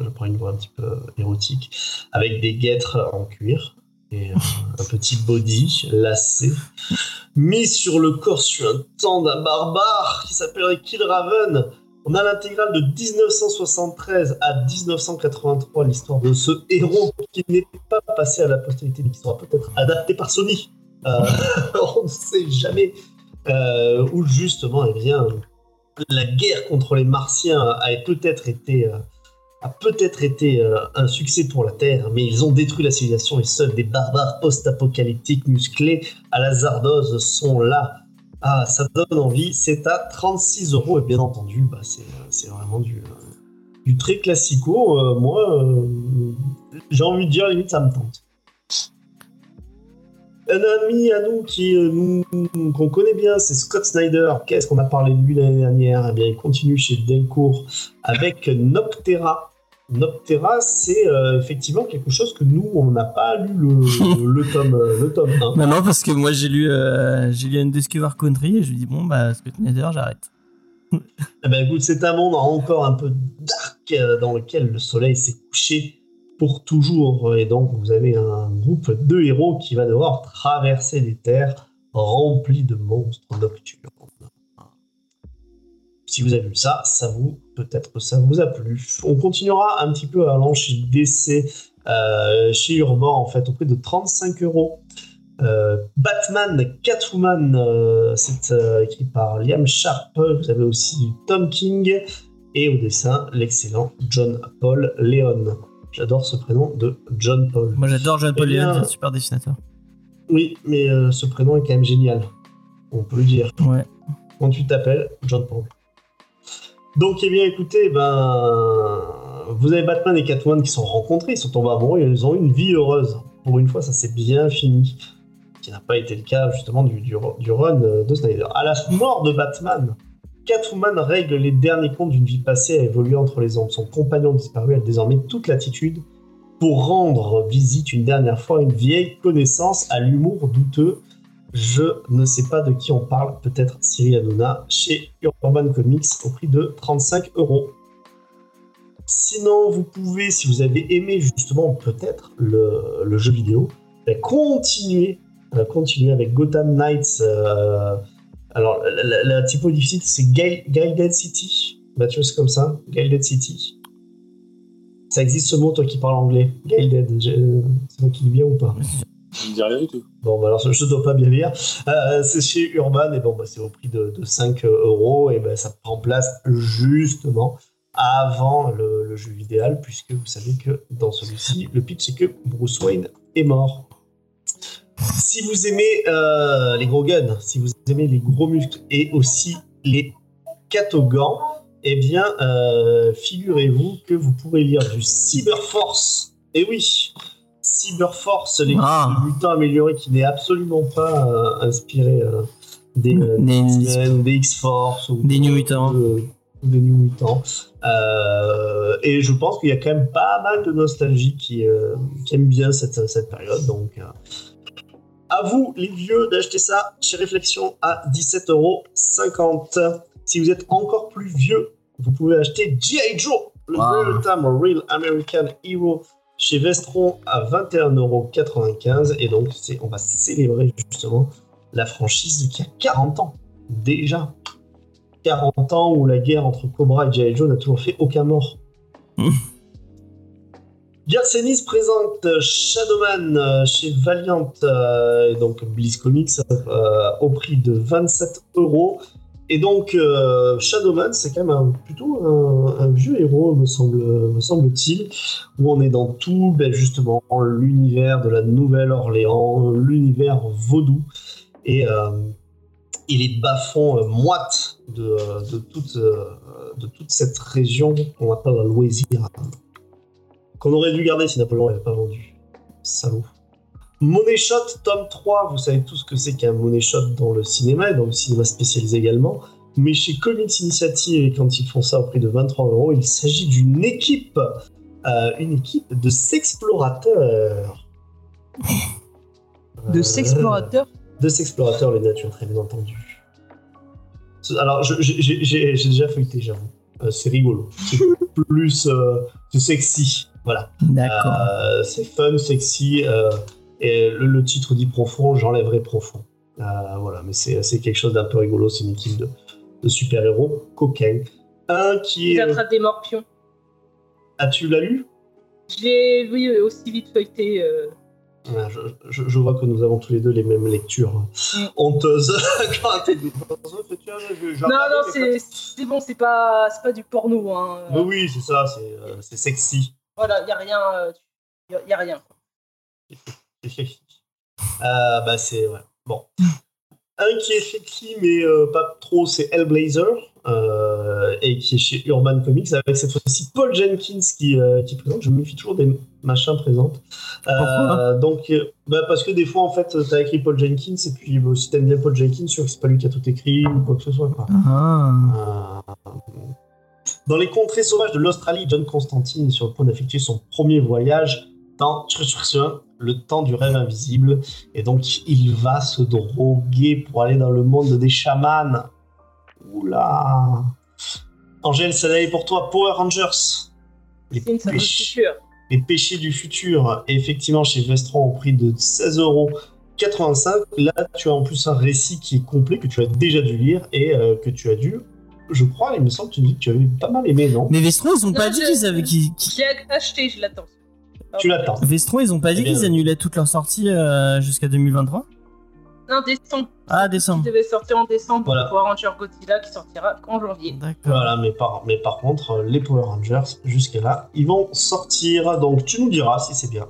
Je prends une voix un petit peu érotique, avec des guêtres en cuir. et euh, [laughs] un petit body lacé, mis sur le corps suintant d'un barbare qui s'appellerait Killraven. On a l'intégrale de 1973 à 1983, l'histoire de ce héros qui n'est pas passé à la postérité, mais qui sera peut-être adapté par Sony. Euh, [laughs] on ne sait jamais. Euh, où justement, eh bien, la guerre contre les Martiens a peut-être été, euh, euh, un succès pour la Terre, mais ils ont détruit la civilisation et seuls des barbares post-apocalyptiques musclés à la Zardoz sont là. Ah, ça donne envie. C'est à 36 euros et bien entendu, bah, c'est, c'est vraiment du, euh, très classico. Euh, moi, euh, j'ai envie de dire, limite, ça me tente. Un ami à nous qui euh, qu'on connaît bien, c'est Scott Snyder. Qu'est-ce qu'on a parlé de lui l'année dernière? Eh bien, il continue chez Delcourt avec Noctera. Noctera, c'est euh, effectivement quelque chose que nous, on n'a pas lu le, [laughs] le tome, euh, le tome 1. Non, non, parce que moi j'ai lu, euh, j'ai lu Undiscover Country et je lui dis bon bah Scott Snyder j'arrête. Eh ben, écoute, c'est un monde encore un peu dark euh, dans lequel le soleil s'est couché pour toujours. Et donc, vous avez un groupe de héros qui va devoir traverser des terres remplies de monstres nocturnes. Si vous avez vu ça, ça vous peut-être ça vous a plu. On continuera un petit peu allant chez DC, euh, chez Urban en fait, au prix de 35 euros. Euh, Batman, Catwoman, euh, c'est euh, écrit par Liam Sharp. Vous avez aussi Tom King et au dessin l'excellent John Paul Leon. J'adore ce prénom de John Paul. Moi j'adore John Paul Eh c'est un super dessinateur. Oui, mais euh, ce prénom est quand même génial. On peut le dire. Ouais. Quand tu t'appelles John Paul. Donc, eh bien, écoutez, ben, vous avez Batman et Catwoman qui sont rencontrés, ils sont tombés amoureux, et ils ont eu une vie heureuse. Pour une fois, ça s'est bien fini. Ce qui n'a pas été le cas, justement, du, du, du run euh, de Snyder. À la mort de Batman, Catwoman règle les derniers comptes d'une vie passée à évoluer entre les ombres. Son compagnon disparu a désormais toute l'attitude pour rendre visite une dernière fois à une vieille connaissance à l'humour douteux. Je ne sais pas de qui on parle, peut-être Cyril Hanouna, chez Urban Comics au prix de 35 euros. Sinon, vous pouvez, si vous avez aimé justement peut-être le, jeu vidéo, ben, continuer, euh, continuer avec Gotham Knights. euh, alors, la, la, la typo difficile, c'est Gal- Guided City. Mathieu, c'est comme ça Guided City. Ça existe ce mot, toi qui parles anglais Guided, c'est moi qui dis bien ou pas? Je ne dis rien du tout. Bon, bah alors je ne dois pas bien lire. Euh, c'est chez Urban et bon, bah, c'est au prix de, de 5 euros et ben ça prend place justement avant le, le jeu idéal puisque vous savez que dans celui-ci, le pitch c'est que Bruce Wayne est mort. Si vous aimez euh, les gros guns, si vous aimez les gros muscles et aussi les catogans, eh bien, euh, figurez-vous que vous pourrez lire du Cyberforce. Et oui, Cyberforce, les Ah. mutants améliorés qui n'est absolument pas euh, inspiré des, Des- des X-Force ou Des New Mutants. des New Mutants. Euh, et je pense qu'il y a quand même pas mal de nostalgie qui, euh, qui aiment bien cette, cette période. Donc, euh, à vous, les vieux, d'acheter ça chez Réflexion à 17,50€. Si vous êtes encore plus vieux, vous pouvez acheter G.I. Joe, le Wow. Real Time Real American Hero chez Vestron à 21,95€. Et donc, on va célébrer justement la franchise qui a 40 ans déjà. 40 ans où la guerre entre Cobra et G.I. Joe n'a toujours fait aucun mort. [laughs] Garcenis présente Shadowman euh, chez Valiant, euh, donc Bliss Comics, euh, au prix de 27 euros. Et donc, euh, Shadowman, c'est quand même un- plutôt un, vieux héros, me, semble, me semble-t-il, où on est dans tout, ben, justement, l'univers de la Nouvelle-Orléans, l'univers vaudou, et, euh, et les bas-fonds euh, moites de, euh, toute, euh, de toute cette région qu'on appelle Louisiane. Qu'on aurait dû garder si Napoléon n'avait pas vendu. Salaud. Money Shot, tome 3, vous savez tout ce que c'est qu'un Money Shot dans le cinéma et dans le cinéma spécialisé également. Mais chez Comics Initiative, quand ils font ça au prix de 23 euros, il s'agit d'une équipe, euh, une équipe de sexplorateurs. [laughs] De Euh, s'explorateur de s'explorateurs, les natures, très bien entendu. Alors, j'ai déjà feuilleté, j'avoue. Euh, c'est rigolo. C'est [laughs] plus. euh, c'est sexy. Voilà. D'accord. Euh, c'est fun, sexy. euh, et le, le titre dit profond, j'enlèverai profond. Euh, voilà, mais c'est c'est quelque chose d'un peu rigolo. C'est une équipe de, de super-héros coquins. Un qui Ils est. attrapent des morpions. Ah, tu l'as lu J'ai, oui, aussi vite feuilleté. je, je- je vois que nous avons tous les deux les mêmes lectures Mm. [laughs] honteuses. [laughs] Non, non, c'est, bon, c'est pas, c'est pas du porno. Hein. Mais oui, c'est ça, c'est c'est sexy. Voilà, y a rien. euh, y a, a rien. Euh, [laughs] bah c'est ouais. bon. Un qui est sexy mais euh, pas trop, c'est Hellblazer euh, et qui est chez Urban Comics avec cette fois-ci Paul Jenkins qui, euh, qui présente. Je me méfie toujours des machins présentes. Euh, Pourquoi? donc bah, parce que des fois en fait t'as écrit Paul Jenkins et puis bah, si t'aimes bien Paul Jenkins, sûr que c'est pas lui qui a tout écrit ou quoi que ce soit. Quoi. Ah. Dans les contrées sauvages de l'Australie, John Constantine est sur le point d'effectuer son premier voyage dans le temps du rêve invisible. Et donc, il va se droguer pour aller dans le monde des chamans. Oula Angèle, ça d'aller pour toi. Power Rangers. Les péchés, futur. les péchés du futur. Et effectivement, chez Vestron, au prix de 16,85€. Là, tu as en plus un récit qui est complet, que tu as déjà dû lire et euh, que tu as dû, je crois, il me semble que tu dis que tu avais pas mal aimé, non Mais Vestron, ils ont pas dit qu'ils avaient. qu'ils- qu'ils- J'ai acheté, je l'attends. Tu l'attends. Vestron, ils ont pas dit Eh qu'ils annulaient toutes leurs sorties euh, jusqu'à 2023 Non, décembre. Ah, Il décembre. devait sortir en décembre Voilà. pour Power Ranger Godzilla qui sortira qu'en janvier. D'accord. Voilà, mais par, mais par contre, euh, les Power Rangers, jusqu'à là, ils vont sortir. Donc, tu nous diras si c'est bien.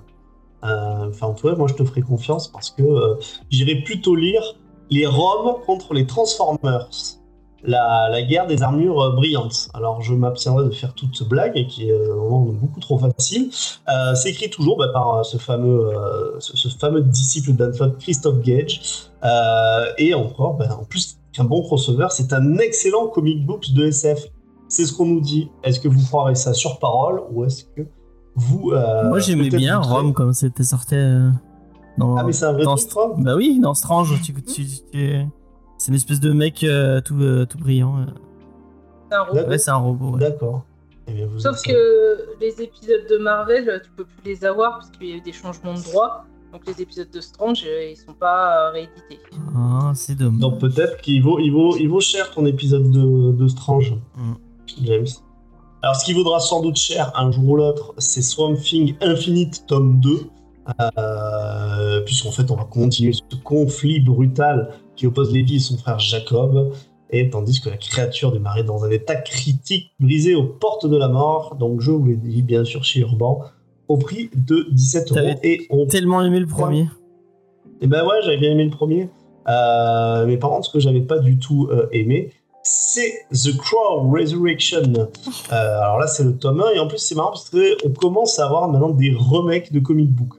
Euh, Enfin, en tout cas, moi, je te ferai confiance parce que euh, j'irai plutôt lire les Roms contre les Transformers. La, la guerre des armures euh, brillantes. Alors, je m'abstiendrai de faire toute blague qui est euh, vraiment beaucoup trop facile. Euh, c'est écrit toujours bah, par euh, ce fameux, euh, ce, ce fameux disciple d'Anton, Christophe Gage. Euh, et encore, bah, en plus qu'un bon crossover, c'est un excellent comic book de SF. C'est ce qu'on nous dit. Est-ce que vous croirez ça sur parole ou est-ce que vous. Moi, j'aimais bien vous- Rome comme c'était sorti dans. Ah, mais c'est un vrai dans Bah oui, dans Strange, tu, tu- tu- c'est une espèce de mec euh, tout, euh, tout brillant. euh. C'est un robot. D'accord. Ouais, c'est un robot. ouais. D'accord. Eh Sauf êtes- que les épisodes de Marvel, tu peux plus les avoir parce qu'il y a eu des changements de droit. Donc les épisodes de Strange, ils sont pas euh, réédités. Ah, c'est dommage. Donc peut-être qu'il vaut, il vaut, il vaut cher ton épisode de, de Strange, Mm. James. Alors ce qui vaudra sans doute cher un jour ou l'autre, c'est Swamp Thing Infinite tome 2. Euh, Puisqu'en fait on va continuer ce conflit brutal qui oppose Levi et son frère Jacob. Et tandis que la créature est dans un état critique, brisé aux portes de la mort. Donc je vous l'ai dit bien sûr chez Urban, au prix de 17 euros. Et on Tellement aimé le premier. et ben ouais, j'avais bien aimé le premier. Euh, mais par contre, ce que j'avais pas du tout euh, aimé, c'est The Crow Resurrection. Euh, alors là, c'est le tome 1, et en plus, c'est marrant parce qu'on commence à avoir maintenant des remakes de comic book.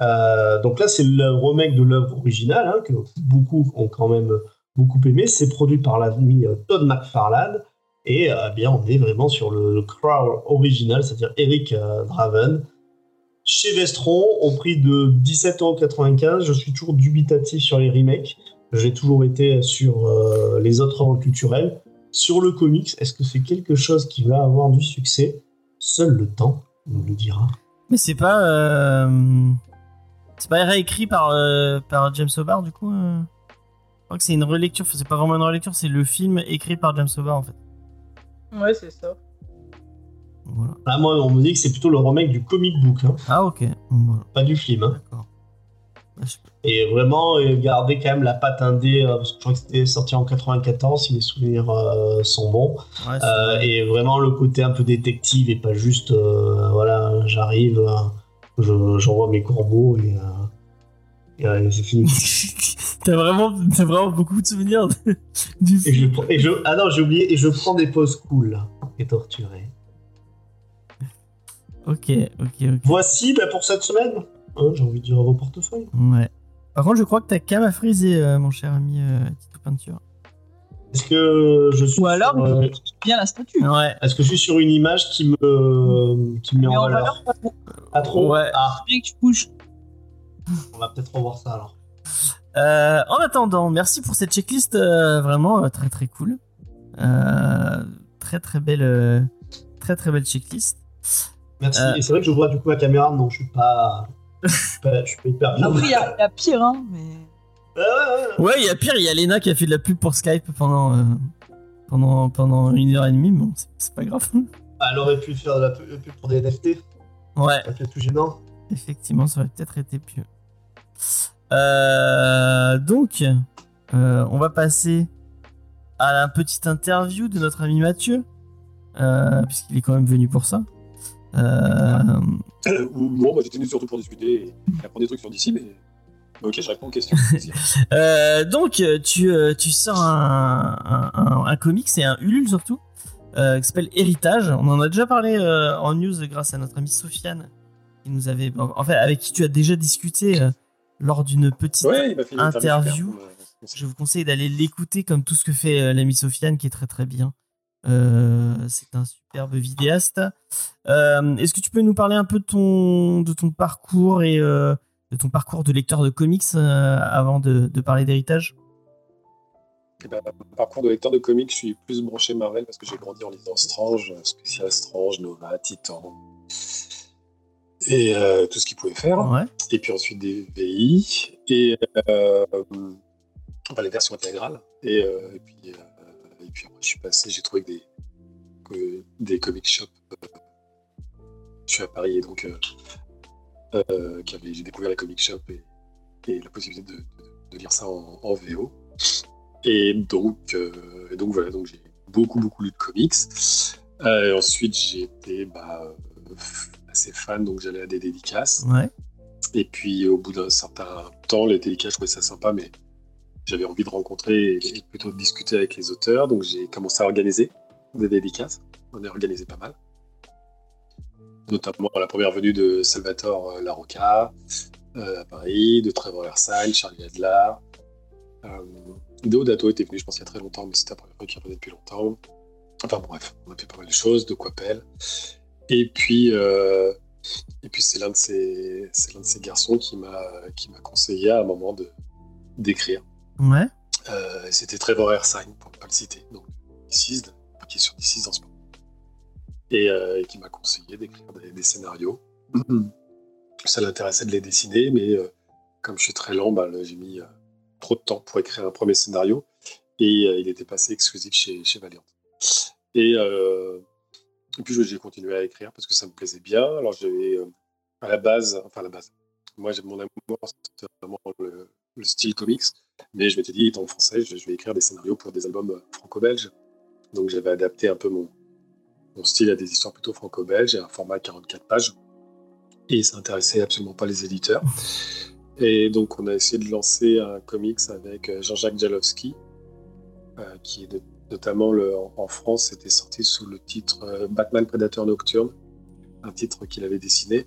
Euh, donc là, c'est le remake de l'œuvre originale, hein, que beaucoup ont quand même beaucoup aimé. C'est produit par l'ami euh, Todd McFarlane. Et euh, bien, on est vraiment sur le, le Crow original, c'est-à-dire Eric Draven chez Vestron au prix de 17,95€. Je suis toujours dubitatif sur les remakes. J'ai toujours été sur les autres œuvres culturelles. Sur le comics, est-ce que c'est quelque chose qui va avoir du succès? Seul le temps nous le dira. Mais c'est pas. C'est pas réécrit par, euh, par James Hobart, du coup euh Je crois que c'est une relecture. Enfin, c'est pas vraiment une relecture, c'est le film écrit par James Hobart, en fait. Ouais, c'est ça. Voilà. Ah, moi, on me dit que c'est plutôt le remake du comic book, hein, Ah, ok. Voilà, pas du film. hein. D'accord. Bah, je- Et vraiment, euh, garder quand même la patte indé, euh, parce que je crois que c'était sorti en 94, si mes souvenirs euh, sont bons. Ouais, et vraiment le côté un peu détective et pas juste euh, voilà j'arrive je- j'envoie mes corbeaux et, euh, et, euh, c'est fini [laughs] T'as vraiment, vraiment beaucoup de souvenirs de- du et je, et je ah non j'ai oublié et je prends des pauses cool et torturé Ok, ok, ok. voici bah, pour cette semaine Hein, j'ai envie de dire vos portefeuilles Ouais. Par contre, je crois que t'as qu'à m'a frisé, euh, mon cher ami euh, Tito Peinture. Est-ce que je suis Ou alors, sur, euh, Bien la statue. Ouais. est-ce que je suis sur une image qui me qui me met Mais en en valeur valeur, pas trop. pas trop Ouais. ah Bien que tu bouges. on va peut-être revoir ça alors Euh, en attendant, merci pour cette checklist euh, vraiment euh, très très cool. Euh, très très belle, euh, très très belle checklist. merci Euh. et c'est vrai que je vois du coup la caméra non je suis pas pas- je suis pas hyper bien. Après, il y, y a pire, hein, mais. Ouais, il y a pire, il y a Lena qui a fait de la pub pour Skype pendant, euh, pendant, pendant une heure et demie, mais bon, c'est- pas grave. Ah, Elle aurait pu faire de la pub pour des NFT, Ouais, ça fait tout gênant. effectivement, ça aurait peut-être été mieux. Euh, donc, euh, on va passer à la petite interview de notre ami Mathieu, euh, puisqu'il est quand même venu pour ça. Euh, Euh, bon, moi j'étais venu surtout pour discuter et apprendre des trucs sur d'ici, mais. Ok, je réponds aux questions. [laughs] Euh, donc, euh, tu, euh, tu sors un, un, un, un comics et un Ulule surtout, euh, qui s'appelle Héritage. On en a déjà parlé euh, en news grâce à notre amie Sofiane, qui nous avait, en fait, avec qui tu as déjà discuté lors d'une petite. ouais, Interview. Je vous conseille d'aller l'écouter comme tout ce que fait l'ami Sofiane, qui est très très bien. Euh, c'est un superbe vidéaste. Euh, Est-ce que tu peux nous parler un peu de ton, de ton parcours et euh, de ton parcours de lecteur de comics euh, avant de, de parler d'héritage Eh ben, parcours de lecteur de comics, je suis plus branché Marvel parce que j'ai grandi en lisant Strange, Spécial Strange, Nova, Titan et euh, tout ce qu'il pouvait faire. Ouais. Et puis ensuite des VI et euh, enfin, les versions intégrales. Et, euh, et, puis, euh, et puis après, je suis passé, j'ai trouvé que des, des comic shops. euh, je suis à Paris et donc euh, j'ai découvert les comic shops et, et la possibilité de, de- de lire ça en, en VO. Et donc, euh, et donc voilà, donc j'ai beaucoup beaucoup lu de comics. Euh, et ensuite j'ai été bah, euh, assez fan, donc j'allais à des dédicaces. Ouais. Et puis au bout d'un certain temps, les dédicaces, je trouvais ça sympa, mais j'avais envie de rencontrer et, et plutôt de discuter avec les auteurs. Donc j'ai commencé à organiser des dédicaces. On a organisé pas mal. Notamment la première venue de Salvatore euh, Larocca euh, à Paris, de Trevor Ersine, Charlie Adler. Euh, Deodato était venu, je pense, il y a très longtemps, mais c'était la première fois qu'il revenait depuis longtemps. Enfin bref, on a fait pas mal de choses, de Coppel. Et puis, euh, et puis c'est l'un de ces, c'est l'un de ces garçons qui m'a, qui m'a conseillé à un moment de d'écrire. Ouais. Euh, c'était Trevor Ersine, pour ne pas le citer, donc qui est sur Deceased en ce moment, et, euh, et qui m'a conseillé d'écrire des, des scénarios. Ça l'intéressait de les dessiner, mais euh, comme je suis très lent, bah, j'ai mis euh, trop de temps pour écrire un premier scénario, et il était passé exclusif chez, chez Valiant. Et, et puis j'ai continué à écrire parce que ça me plaisait bien. Alors j'avais à la base, enfin à la base, moi j'ai mon amour, c'était vraiment le, le style comics, mais je m'étais dit, étant français, je, je vais écrire des scénarios pour des albums franco-belges. Donc j'avais adapté un peu mon, mon style à des histoires plutôt franco-belges et un format 44 pages. Et ça intéressait absolument pas les éditeurs. Et donc on a essayé de lancer un comics avec euh, Jean-Jacques Jalowski, euh, qui est notamment en, France, c'était sorti sous le titre euh, Batman Predator Nocturne, un titre qu'il avait dessiné,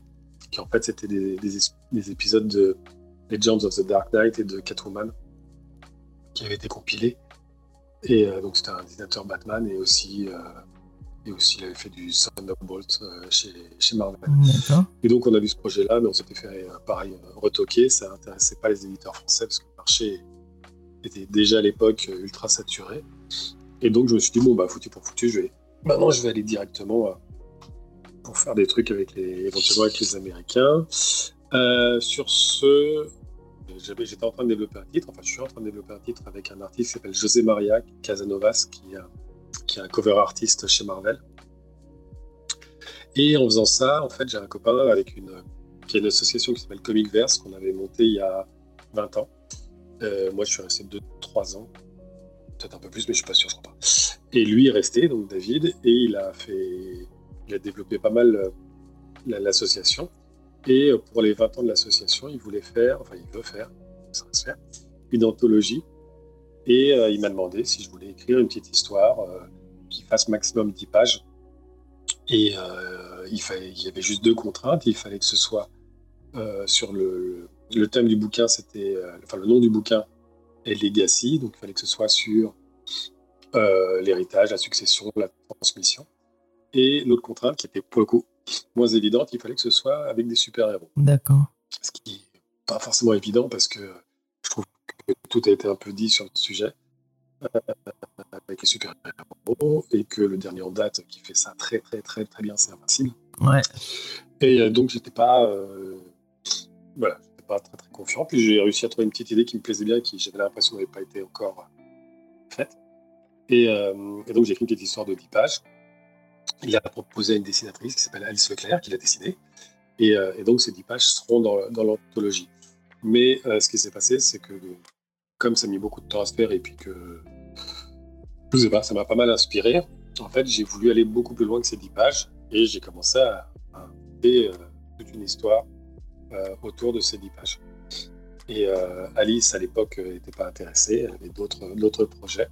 qui en fait c'était des, des es- des épisodes de Legends of the Dark Knight et de Catwoman qui avaient été compilés. Et donc c'était un dessinateur Batman et aussi, et aussi il avait fait du Thunderbolt euh, chez, chez Marvel. D'accord. Et donc on a vu ce projet-là, mais on s'était fait euh, pareil euh, retoquer. Ça n'intéressait pas les éditeurs français parce que le marché était déjà à l'époque ultra saturé. Et donc je me suis dit bon bah foutu pour foutu, je vais maintenant je vais aller directement pour faire des trucs avec les éventuellement avec les Américains. Euh, sur ce, j'étais en train de développer un titre. Enfin je suis en train de développer un titre avec un artiste qui s'appelle José Maria Casanovas qui est un- qui est un cover artiste chez Marvel. Et en faisant ça, en fait, j'ai un copain avec une, qui est une association qui s'appelle Comic Verse qu'on avait montée il y a 20 ans. Euh, moi, je suis resté 2-3 ans, peut-être un peu plus, mais je suis pas sûr, je crois pas. Et lui est resté, donc David, et il a fait, il a développé pas mal euh, la- l'association. Et euh, pour les 20 ans de l'association, il voulait faire, enfin, il veut faire, ça va se faire, une anthologie. Et euh, il m'a demandé si je voulais écrire une petite histoire euh, qui fasse maximum 10 pages. Et euh, il, fallait, il y avait juste deux contraintes. Il fallait que ce soit sur le, le thème du bouquin, c'était, enfin le nom du bouquin est Legacy, donc il fallait que ce soit sur euh, l'héritage, la succession, la transmission. Et l'autre contrainte, qui était pour le coup moins évidente, il fallait que ce soit avec des super-héros. D'accord. Ce qui n'est pas forcément évident parce que que tout a été un peu dit sur le sujet euh, avec les super-héros et que le dernier en date qui fait ça très très très très bien, c'est Invincible. Ouais. Et euh, donc j'étais pas, euh, voilà, j'étais pas très très confiant. Puis j'ai réussi à trouver une petite idée qui me plaisait bien et qui j'avais l'impression n'avait pas été encore faite. Et, euh, et donc j'ai écrit une petite histoire de 10 pages. Il a proposé à une dessinatrice qui s'appelle Alice Leclerc qui l'a dessinée. Et, euh, et donc ces 10 pages seront dans, dans l'anthologie. Mais ce qui s'est passé, c'est que comme ça a mis beaucoup de temps à se faire et puis que je sais pas, ça m'a pas mal inspiré. En fait, j'ai voulu aller beaucoup plus loin que ces 10 pages et j'ai commencé à euh, toute une histoire euh, autour de ces 10 pages. Et euh, Alice, à l'époque, n'était pas intéressée, elle avait d'autres projets.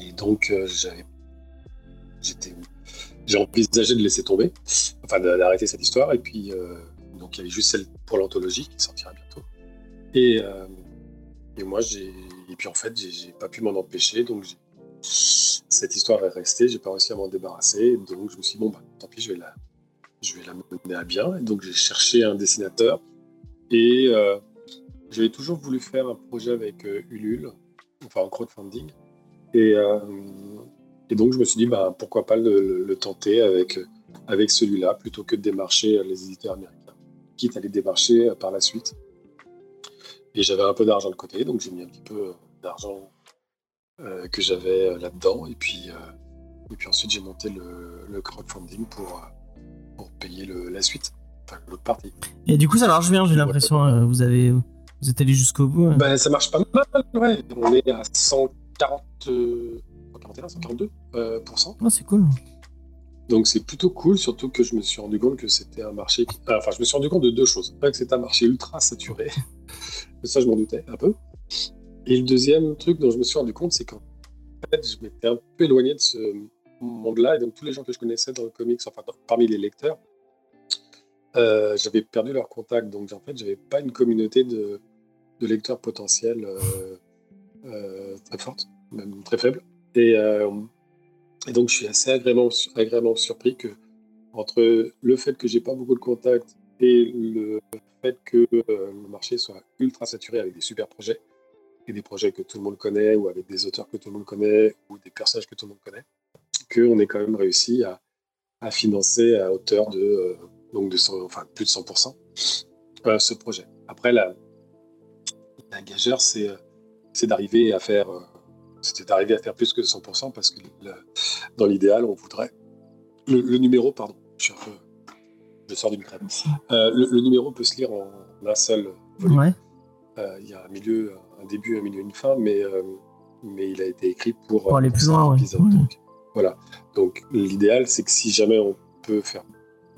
Et donc, j'avais j'étais j'ai envisagé de laisser tomber, enfin d'arrêter cette histoire. Et puis, donc il y avait juste celle pour l'anthologie qui sortira bientôt. Et, et moi, j'ai. Et puis en fait, j'ai pas pu m'en empêcher. Donc cette histoire est restée, j'ai pas réussi à m'en débarrasser. Donc je me suis dit, bon, bah, tant pis, je vais la, je vais la mener à bien. Et donc j'ai cherché un dessinateur. Et euh, j'avais toujours voulu faire un projet avec euh, Ulule, enfin en crowdfunding. Et, euh, et donc je me suis dit, bah, pourquoi pas le, le- tenter avec, avec celui-là plutôt que de démarcher les éditeurs américains, quitte à les démarcher euh, par la suite. Et j'avais un peu d'argent de côté, donc j'ai mis un petit peu euh, d'argent euh, que j'avais euh, là-dedans. Et puis, euh, et puis ensuite, j'ai monté le, le crowdfunding pour, pour payer le- la suite, enfin l'autre partie. Et du coup, ça marche bien, j'ai l'impression. euh, vous avez, vous êtes allé jusqu'au bout. hein. Ben, ça marche pas mal, ouais. On est à 140, euh, 141, 142 euh, pour cent. Oh, c'est cool. Donc c'est plutôt cool, surtout que je me suis rendu compte que c'était un marché. qui- Enfin, je me suis rendu compte de deux choses. Un, que c'était un marché ultra saturé. Ça, je m'en doutais un peu. Et le deuxième truc dont je me suis rendu compte, c'est qu'en fait, je m'étais un peu éloigné de ce monde-là. Et donc, tous les gens que je connaissais dans le comics, enfin, parmi les lecteurs, euh, j'avais perdu leur contact. Donc, en fait, j'avais pas une communauté de, lecteurs potentiels euh, euh, très forte, même très faible. Et, et donc, je suis assez agréablement, agréablement surpris que, entre le fait que j'ai pas beaucoup de contacts et le fait que euh, le marché soit ultra saturé avec des super projets, et des projets que tout le monde connaît, ou avec des auteurs que tout le monde connaît, ou des personnages que tout le monde connaît, qu'on ait quand même réussi à, financer à hauteur de, euh, donc de 100 enfin, plus de 100% euh, ce projet. Après, la, la c'est d'arriver à faire c'était d'arriver à faire plus que 100% parce que dans l'idéal, on voudrait le, le numéro, pardon, je suis un peu, je sors d'une crème. Euh, le, le numéro peut se lire en un seul volume. Ouais. Euh, Il y a un milieu, un début, un milieu, une fin, mais, euh, mais il a été écrit pour, Pour aller euh, plus loin. Ouais. Donc, voilà. Donc l'idéal, c'est que si jamais on peut faire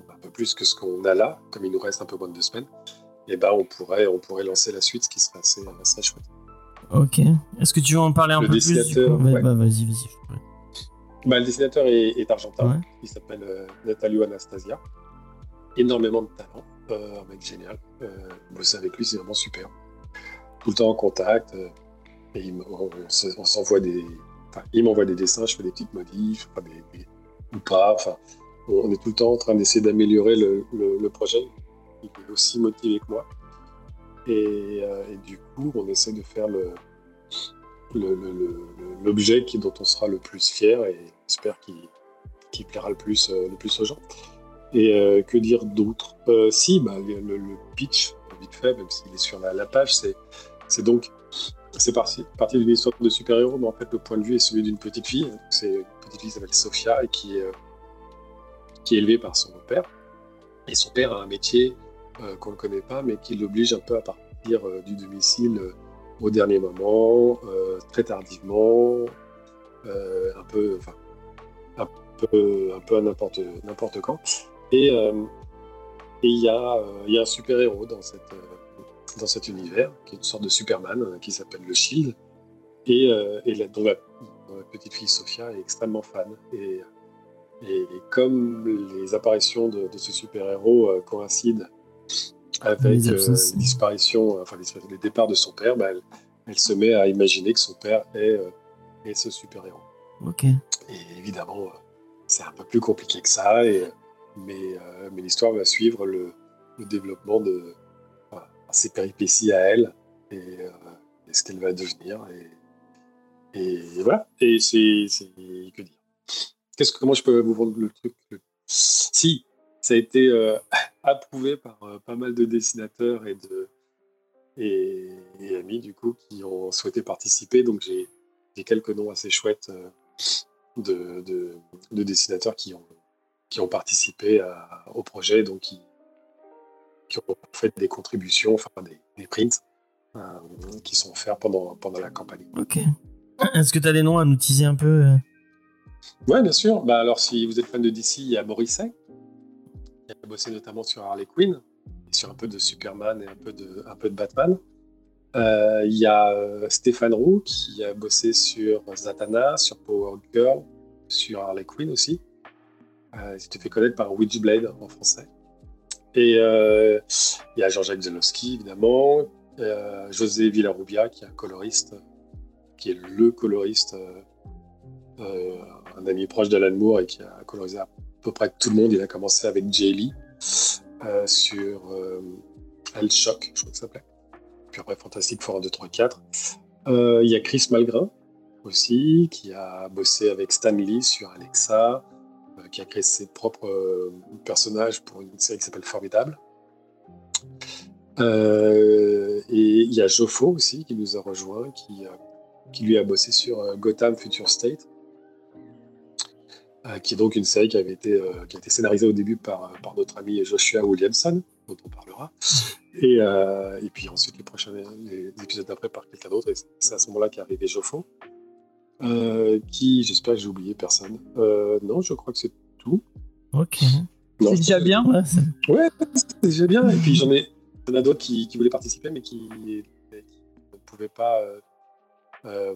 un peu plus que ce qu'on a là, comme il nous reste un peu moins de deux semaines, et ben on pourrait, on pourrait lancer la suite, ce qui serait assez, assez chouette. Ok. Est-ce que tu veux en parler un Le peu plus dessinateur, Ouais, bah, Vas-y, vas-y. Bah, le dessinateur est, est argentin. Ouais. Il s'appelle euh, Natalio Anastasia. Énormément de talent. euh, un mec génial. Euh, bosser avec lui, c'est vraiment super. Tout le temps en contact. euh, il on, on se- on s'envoie des. Il m'envoie des dessins, je fais des petites modifs, enfin, des, des- ou pas. Enfin, on, est tout le temps en train d'essayer d'améliorer le, projet. Il est aussi motivé que moi. Et, euh, du coup, on essaie de faire le, l'objet dont on sera le plus fier et j'espère qu'il plaira le plus, le plus aux gens. Et euh, que dire d'autre? Euh, Si, bah, le, pitch, vite fait, même s'il est sur la, page, c'est donc c'est parti, parti d'une histoire de super-héros, mais en fait le point de vue est celui d'une petite fille. C'est une petite fille qui s'appelle Sophia et qui est, euh, qui est élevée par son père. Et son père a un métier qu'on ne connaît pas, mais qui l'oblige un peu à partir du domicile au dernier moment, très tardivement, un peu, un peu, un peu à n'importe, n'importe quand. Et euh, et il y a, euh, il y a un super héros dans cette, euh, dans cet univers, qui est une sorte de Superman, qui s'appelle le Shield, et, et la, dont, la, dont la petite fille Sophia est extrêmement fan. Et, et, et comme les apparitions de, de ce super héros euh, coïncident avec Les euh, disparitions, enfin les, les départs de son père, bah, elle, elle se met à imaginer que son père est, euh, est ce super héros. Ok. Et évidemment, c'est un peu plus compliqué que ça, et, mais, euh, mais l'histoire va suivre le, développement de ses péripéties à elle et, euh, et ce qu'elle va devenir. Et, voilà. Et c'est. Que dire Comment je peux vous vendre le truc? Si, ça a été. euh, [laughs] approuvé par pas mal de dessinateurs et de amis du coup qui ont souhaité participer. Donc j'ai quelques noms assez chouettes de dessinateurs qui ont qui ont participé à- au projet, donc qui, qui ont fait des contributions, enfin des, des prints euh, qui sont offerts pendant pendant la campagne. Ok. Est-ce que tu as des noms à nous teaser un peu euh? Ouais, bien sûr. Bah, alors, si vous êtes fan de DC, il y a Morisset, qui a bossé notamment sur Harley Quinn, et sur un peu de Superman et un peu de, un peu de Batman. Euh, Il y a euh, Stéphane Roux, qui a bossé sur Zatanna, sur Power Girl, sur Harley Quinn aussi. Euh, il s'était fait connaître par Witchblade en français. Et euh, il y a Jean-Jacques Zelowski, évidemment. Euh, José Villarubia, qui est un coloriste, qui est le coloriste euh, un ami proche d'Alan Moore et qui a colorisé à peu près tout le monde. Il a commencé avec euh, sur El Shock, je crois que ça s'appelait. Puis après Fantastic Four 1, 2, 3, 4. Euh, Il y a Chris Malgrin aussi, qui a bossé avec Stan Lee sur Alexa, qui a créé ses propres euh, personnages pour une série qui s'appelle Formidable. Euh, et il y a Joffo aussi qui nous a rejoint, qui, euh, qui lui a bossé sur euh, Gotham Future State euh, qui est donc une série qui avait été, euh, qui a été scénarisée au début par, euh, par notre ami Joshua Williamson, dont on parlera, et, euh, et puis ensuite les prochains épisodes d'après par quelqu'un d'autre, et c'est à ce moment-là qu'est arrivé Joffo, euh, qui, j'espère que j'ai oublié personne. Euh, non, je crois que c'est tout. Ok. C'est déjà bien. Ouais, c'est- Ouais, déjà bien. Et puis j'en ai, il y en a d'autres qui, qui voulaient participer, mais qui, qui ne pouvaient pas euh,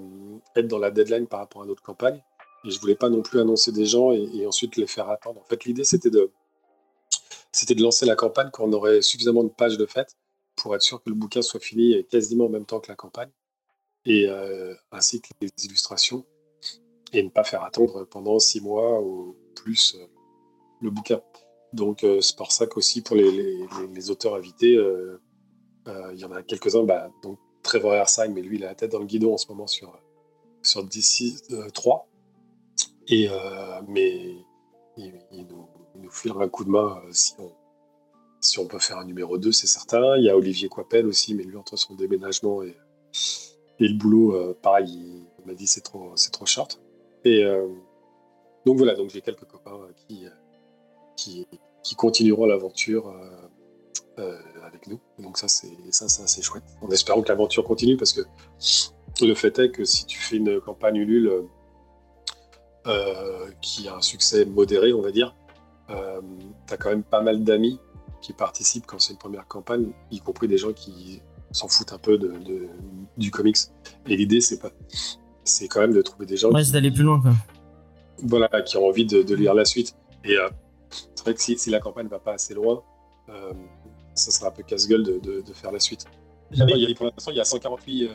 être dans la deadline par rapport à notre campagne. Et je voulais pas non plus annoncer des gens et, et ensuite les faire attendre. En fait, l'idée c'était de, c'était de lancer la campagne quand on aurait suffisamment de pages de fait pour être sûr que le bouquin soit fini quasiment en même temps que la campagne, euh, ainsi que les illustrations, et ne pas faire attendre pendant six mois ou plus euh, le bouquin. Donc euh, c'est pour ça qu'aussi pour les, les- auteurs invités, il y en a quelques-uns, bah, donc Trevor Ersheim, mais lui il a la tête dans le guidon en ce moment sur, sur DC euh, 3. Et, mais il, nous, il nous filera un coup de main si, on, si on peut faire un numéro 2, c'est certain. Il y a Olivier Coipel aussi, mais lui entre son déménagement et, et le boulot, euh, pareil, il, m'a dit c'est trop, c'est trop short. Et euh, donc voilà, donc j'ai quelques copains euh, qui, qui, continueront l'aventure avec nous. Donc ça, c'est ça, c'est chouette. En espérant que l'aventure continue, parce que le fait est que si tu fais une campagne Ulule qui a un succès modéré, on va dire, tu as quand même pas mal d'amis qui participent quand c'est une première campagne, y compris des gens qui s'en foutent un peu de, de- du comics. Et l'idée, c'est pas, c'est quand même de trouver des gens Ouais, qui, c'est d'aller plus loin, quoi. voilà, qui ont envie de, de lire la suite. Et euh, c'est vrai que si, si la campagne va pas assez loin, euh, ça sera un peu casse-gueule de, de- de faire la suite. Il y a- pour l'instant, il y a 148 euh,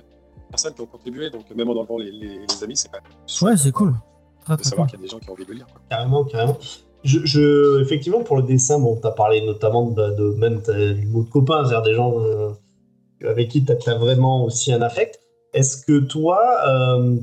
personnes qui ont contribué, donc même en enlevant les, les- les amis, c'est pas Ouais, c'est cool. Très, de très savoir cool. qu'il y a des gens qui ont envie de lire. quoi. Carrément, carrément. Je, je- effectivement, pour le dessin, bon, tu as parlé notamment de, de même t'as du mot de copain, c'est-à-dire des gens euh, avec qui tu as, vraiment aussi un affect. Est-ce que toi, euh,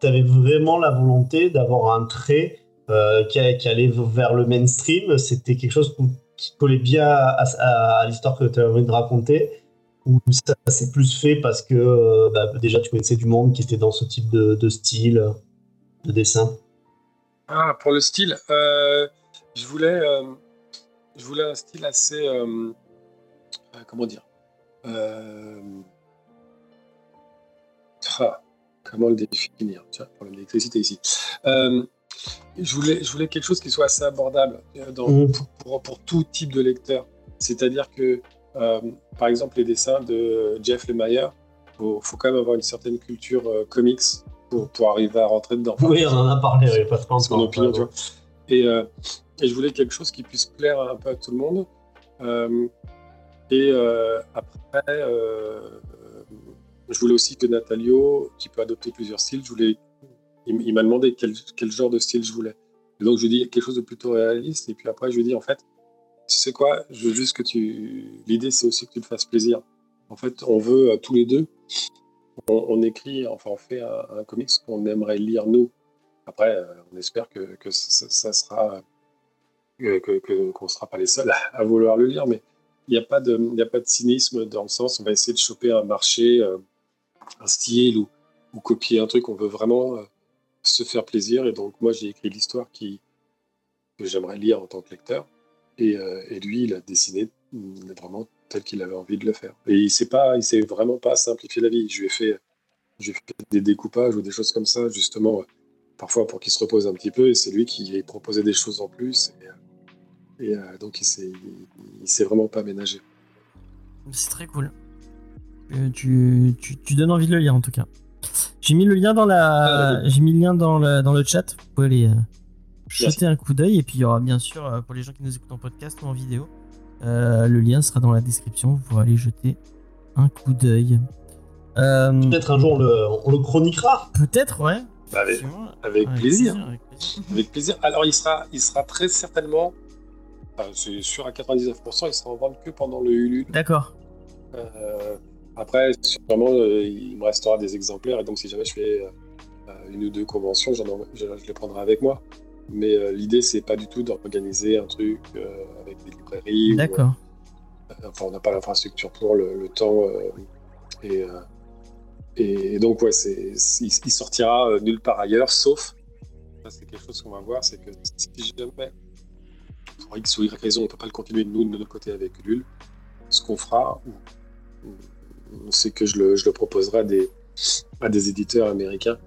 tu avais vraiment la volonté d'avoir un trait euh, qui, allait vers le mainstream? C'était quelque chose qui- collait bien à, l'histoire que tu avais envie de raconter? Ou ça s'est plus fait parce que euh, bah, déjà tu connaissais du monde qui était dans ce type de, de style de dessin? Ah, pour le style, euh, je voulais, je voulais un style assez, comment dire, euh, ah, comment le définir Tiens, problème d'électricité ici. Euh, je voulais, je voulais quelque chose qui soit assez abordable euh, dans- Mhm. pour, pour- pour tout type de lecteur. C'est-à-dire que, euh, par exemple, les dessins de Jeff Lemire, faut, faut quand même avoir une certaine culture comics pour, pour arriver à rentrer dedans. Oui, on en a parlé, oui, pas trop C'est mon opinion, tu vois. Et, et je voulais quelque chose qui puisse plaire un peu à tout le monde. Et euh, après, euh, je voulais aussi que Natalio, qui peut adopter plusieurs styles, je voulais, il, m'a demandé quel, genre de style je voulais. Et donc je lui ai dit quelque chose de plutôt réaliste. Et puis après, je lui ai dit, en fait, tu sais quoi, je veux juste que tu. L'idée, c'est aussi que tu te fasses plaisir. En fait, on veut euh, tous les deux, on, écrit, enfin, on fait un, un comics qu'on aimerait lire nous. Après, on espère que, ça, sera que- qu'on ne sera pas les seuls à, à vouloir le lire, mais il n'y a, pas de- cynisme dans le sens on va essayer de choper un marché, euh, un style ou, copier un truc. On veut vraiment euh, se faire plaisir. Et donc, moi, j'ai écrit l'histoire que j'aimerais lire en tant que lecteur. Et, euh, lui, il a dessiné vraiment tel qu'il avait envie de le faire. Et il il s'est vraiment pas simplifié la vie. Je lui ai fait, j'ai fait des découpages ou des choses comme ça, justement, parfois pour qu'il se repose un petit peu. Et c'est lui qui a proposé des choses en plus. Et, et, euh, donc, il s'est, il, il s'est vraiment pas ménagé. C'est très cool. Euh, tu, tu, tu donnes envie de le lire en tout cas. J'ai mis le lien dans la, j'ai mis le lien dans le, dans le chat. Vous pouvez aller euh, jeter un coup d'œil et puis il y aura bien sûr pour les gens qui nous écoutent en podcast ou en vidéo, euh, le lien sera dans la description. Vous pourrez aller jeter un coup d'œil. Euh, Peut-être un jour on le, on le chroniquera. Peut-être ouais. Bah, avec, plaisir. avec plaisir. Avec plaisir. Alors, il sera, il sera très certainement, c'est sûr à 99%, il sera en vente que pendant le Ulule. D'accord. Euh, après, sûrement, euh, il me restera des exemplaires, et donc si jamais je fais euh, une ou deux conventions, j'en aurai- je, je les prendrai avec moi. Mais l'idée, c'est pas du tout d'organiser un truc avec des librairies. D'accord. enfin, on n'a pas l'infrastructure pour le, le temps. et, et donc, ouais, c'est, il, sortira nulle part ailleurs, sauf, ça c'est quelque chose qu'on va voir, c'est que si jamais, pour X ou Y raison, on ne peut pas le continuer nous de notre côté avec Ulule, ce qu'on fera, c'est que je le, je le proposerai à des, éditeurs américains,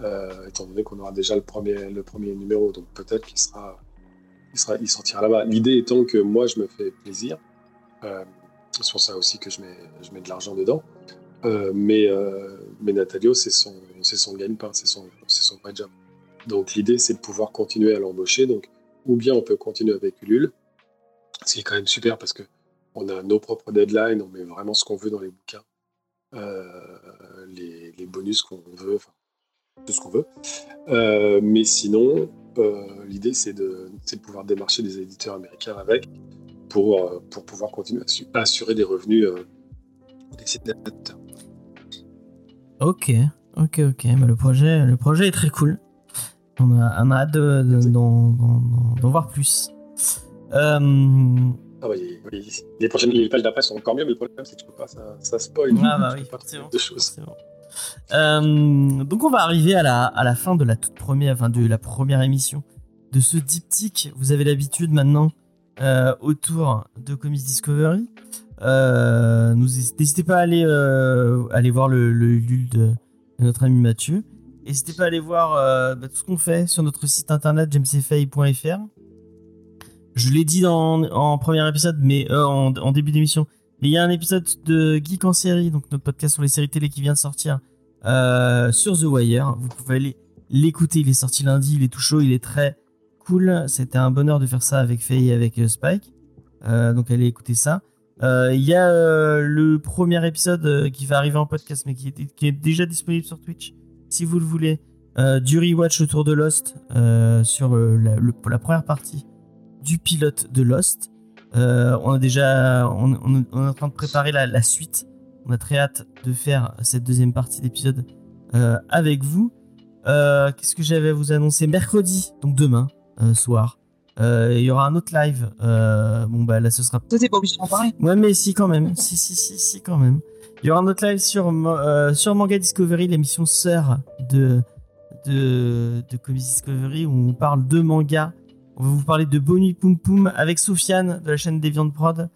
euh, étant donné qu'on aura déjà le premier, le premier numéro, donc peut-être qu'il sera, il sera, il sortira là-bas. L'idée étant que moi, je me fais plaisir. Euh, c'est pour ça aussi que je mets, je mets de l'argent dedans. Euh, mais, mais Natalio, c'est son, son gagne-pain, c'est son, son vrai job. Donc l'idée, c'est de pouvoir continuer à l'embaucher. Donc, ou bien on peut continuer avec Ulule, ce qui est quand même super parce que on a nos propres deadlines, on met vraiment ce qu'on veut dans les bouquins, euh, les, bonus qu'on veut, enfin, tout ce qu'on veut. Euh, mais sinon, euh, l'idée, c'est de, pouvoir démarcher des éditeurs américains avec pour, pouvoir continuer à, su- à assurer des revenus aux dessinateurs. Ok, ok, ok. Bah, le, projet, le projet est très cool. On a, on a hâte de- de- d'en voir plus. Euh, Ah oui, oui. Les prochaines les pages d'après sont encore mieux, mais le problème, c'est que je peux pas, ça, ça spoil. Ah bah oui, forcément. de choses. Euh, donc on va arriver à la, à la fin de la toute première, enfin de la première émission de ce diptyque. Vous avez l'habitude maintenant euh, autour de Comics Discovery. Euh, N'hésitez pas à aller, aller voir le, le de notre ami Mathieu. N'hésitez pas à aller voir euh, bah, tout ce qu'on fait sur notre site internet jamesfay.fr. Je l'ai dit dans, en premier épisode, mais euh, en, début d'émission. Mais il y a un épisode de Geek en série, donc notre podcast sur les séries télé qui vient de sortir euh, sur The Wire. Vous pouvez aller l'écouter. Il est sorti lundi, il est tout chaud, il est très cool. C'était un bonheur de faire ça avec Faye et avec Spike. Donc allez écouter ça. Il y a le premier épisode qui va arriver en podcast, mais qui est déjà disponible sur Twitch, si vous le voulez. Euh, du rewatch autour de Lost euh, sur euh, la, le- la première partie du pilote de Lost. Euh, on a déjà, on, on- on est en train de préparer la, la suite. On a très hâte de faire cette deuxième partie d'épisode avec vous. Qu'est-ce que j'avais à vous annoncer Mercredi, donc demain soir, il y aura un autre live. Bon bah là ce sera Ça, t'es pas obligé d'en parler. Ouais, mais si, quand même. Si, si, si, si, quand même. Il y aura un autre live sur, euh, sur Manga Discovery, l'émission sœur de, de, de Comics Discovery, où on parle de manga. On va vous parler de Bonnie Poum Poum avec Sofiane de la chaîne des Viandes Prod.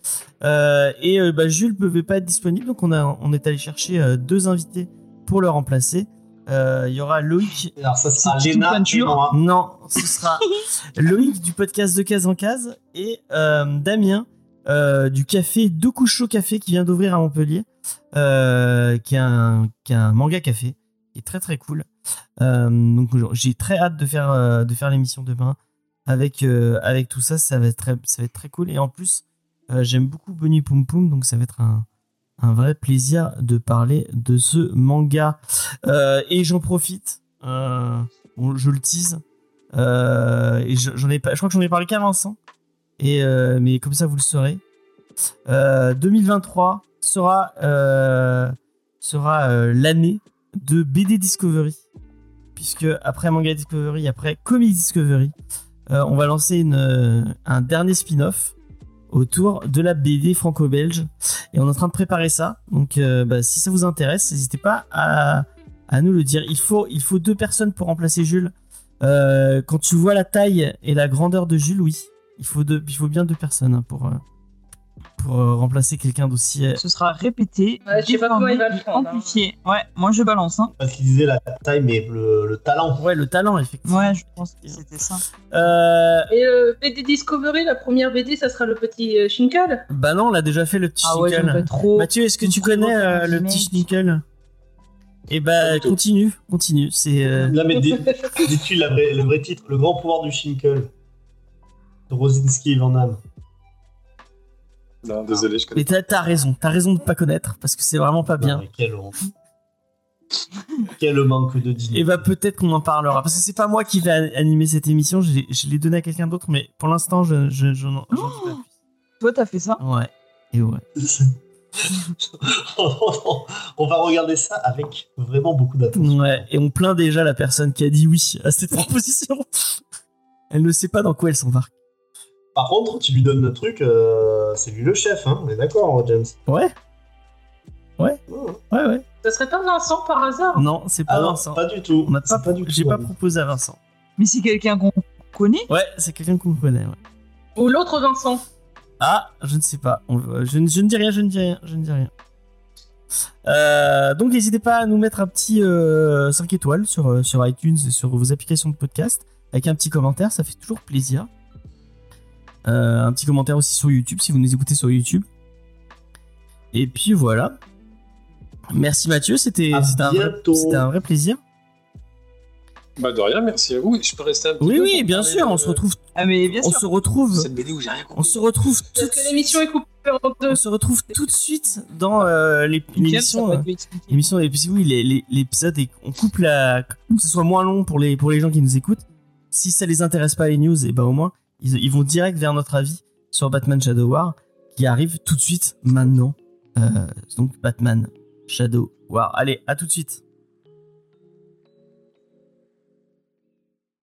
Euh, et euh, bah, Jules ne pouvait pas être disponible, donc on, a, on est allé chercher euh, deux invités pour le remplacer. Euh, Il y aura Loïc Alors ça sera Léna moi. non, ce sera [laughs] Loïc du podcast de Case en Case et euh, Damien euh, du café Dokucho Café qui vient d'ouvrir à Montpellier, euh, qui, est un, manga café, qui est très très cool. Euh, donc j'ai très hâte de faire, euh, de faire l'émission demain avec, avec tout ça, ça va, être très, ça va être très cool. Et en plus, j'aime beaucoup Bunny Poum Poum, donc ça va être un, un vrai plaisir de parler de ce manga. Et j'en profite, bon, je le tease, et je- j'en ai pas, je crois que j'en ai parlé qu'à Vincent. Et mais comme ça vous le saurez. Euh, 2023 sera euh, sera euh, l'année de BD Discovery, puisque après Manga Discovery, après Comics Discovery, euh, on va lancer une, un dernier spin-off autour de la BD franco-belge. Et on est en train de préparer ça. Donc, bah, si ça vous intéresse, n'hésitez pas à, à nous le dire. Il faut, il faut deux personnes pour remplacer Jules. Quand tu vois la taille et la grandeur de Jules, oui. Il faut, deux, il faut bien deux personnes hein, pour, pour euh, remplacer quelqu'un d'aussi. euh, Ce sera répété, Ouais, je sais pas comment il va le prendre, hein. amplifié. Ouais, moi je balance. Hein. Parce qu'il disait la taille, mais le, le talent. Ouais, le talent, effectivement. Ouais, je pense que c'était ça. Euh, Et euh, BD Discovery, la première BD, ça sera le petit euh, Shinkel. bah non, on l'a déjà fait le petit Ah ouais, Schnickel. j'aimerais trop. Mathieu, est-ce que tu connais euh, le petit Schnickel? Eh bah, tout. continue, continue. C'est. euh, Là, mais dis- dis-tu la vraie- le vrai titre Le grand pouvoir du Shinkel. De Rosinski et Van Damme. Non, désolé, je connais Mais t'as t'as raison, t'as raison de pas connaître parce que c'est vraiment pas Non, bien. mais honte. quel manque de dignité. Et bah peut-être qu'on en parlera parce que c'est pas moi qui vais animer cette émission. Je l'ai- je l'ai donné à quelqu'un d'autre, mais pour l'instant, je, je, je n'en- j'en dis pas Toi, t'as fait ça plus. Ouais. Et ouais. [laughs] on va regarder ça avec vraiment beaucoup d'attention. Ouais. Et on plaint déjà la personne qui a dit oui à cette [laughs] proposition. Elle ne sait pas dans quoi elle s'embarque. Par contre, tu lui donnes le truc, euh, c'est lui le chef, hein, on est d'accord, James Ouais. Ouais, ouais. Ça serait pas Vincent par hasard? Non, c'est pas Ah non, Vincent. pas du tout. On n'a C'est pas, du tout, j'ai pas proposé à Vincent. Mais c'est quelqu'un qu'on connaît? Ouais, c'est quelqu'un qu'on connaît. Ouais. Ou l'autre Vincent. Ah, je ne sais pas. On- je, ne- je ne dis rien, je ne dis rien, je ne dis rien. Euh, donc n'hésitez pas à nous mettre un petit euh, 5 étoiles sur, euh, sur iTunes et sur vos applications de podcast avec un petit commentaire, ça fait toujours plaisir. Euh, un petit commentaire aussi sur YouTube si vous nous écoutez sur YouTube. Et puis voilà. Merci Mathieu, c'était un, un vrai plaisir. Bah de rien, merci à vous. Je peux rester un petit Oui, peu oui, bien sûr, de- on se retrouve, Ah, mais bien on sûr. se retrouve, cette BD où j'ai rien on compris. se retrouve tout Parce que l'émission est coupée en deux. On se retrouve tout de suite dans euh, l'émission. euh. L'émission, et puis oui, l'épisode, est- on coupe la. que ce soit moins long pour les, pour les gens qui nous écoutent. Si ça les intéresse pas les news, et ben au moins, ils, vont direct vers notre avis sur Batman Shadow War, qui arrive tout de suite maintenant. Euh, donc Batman Shadow War. Allez, à tout de suite.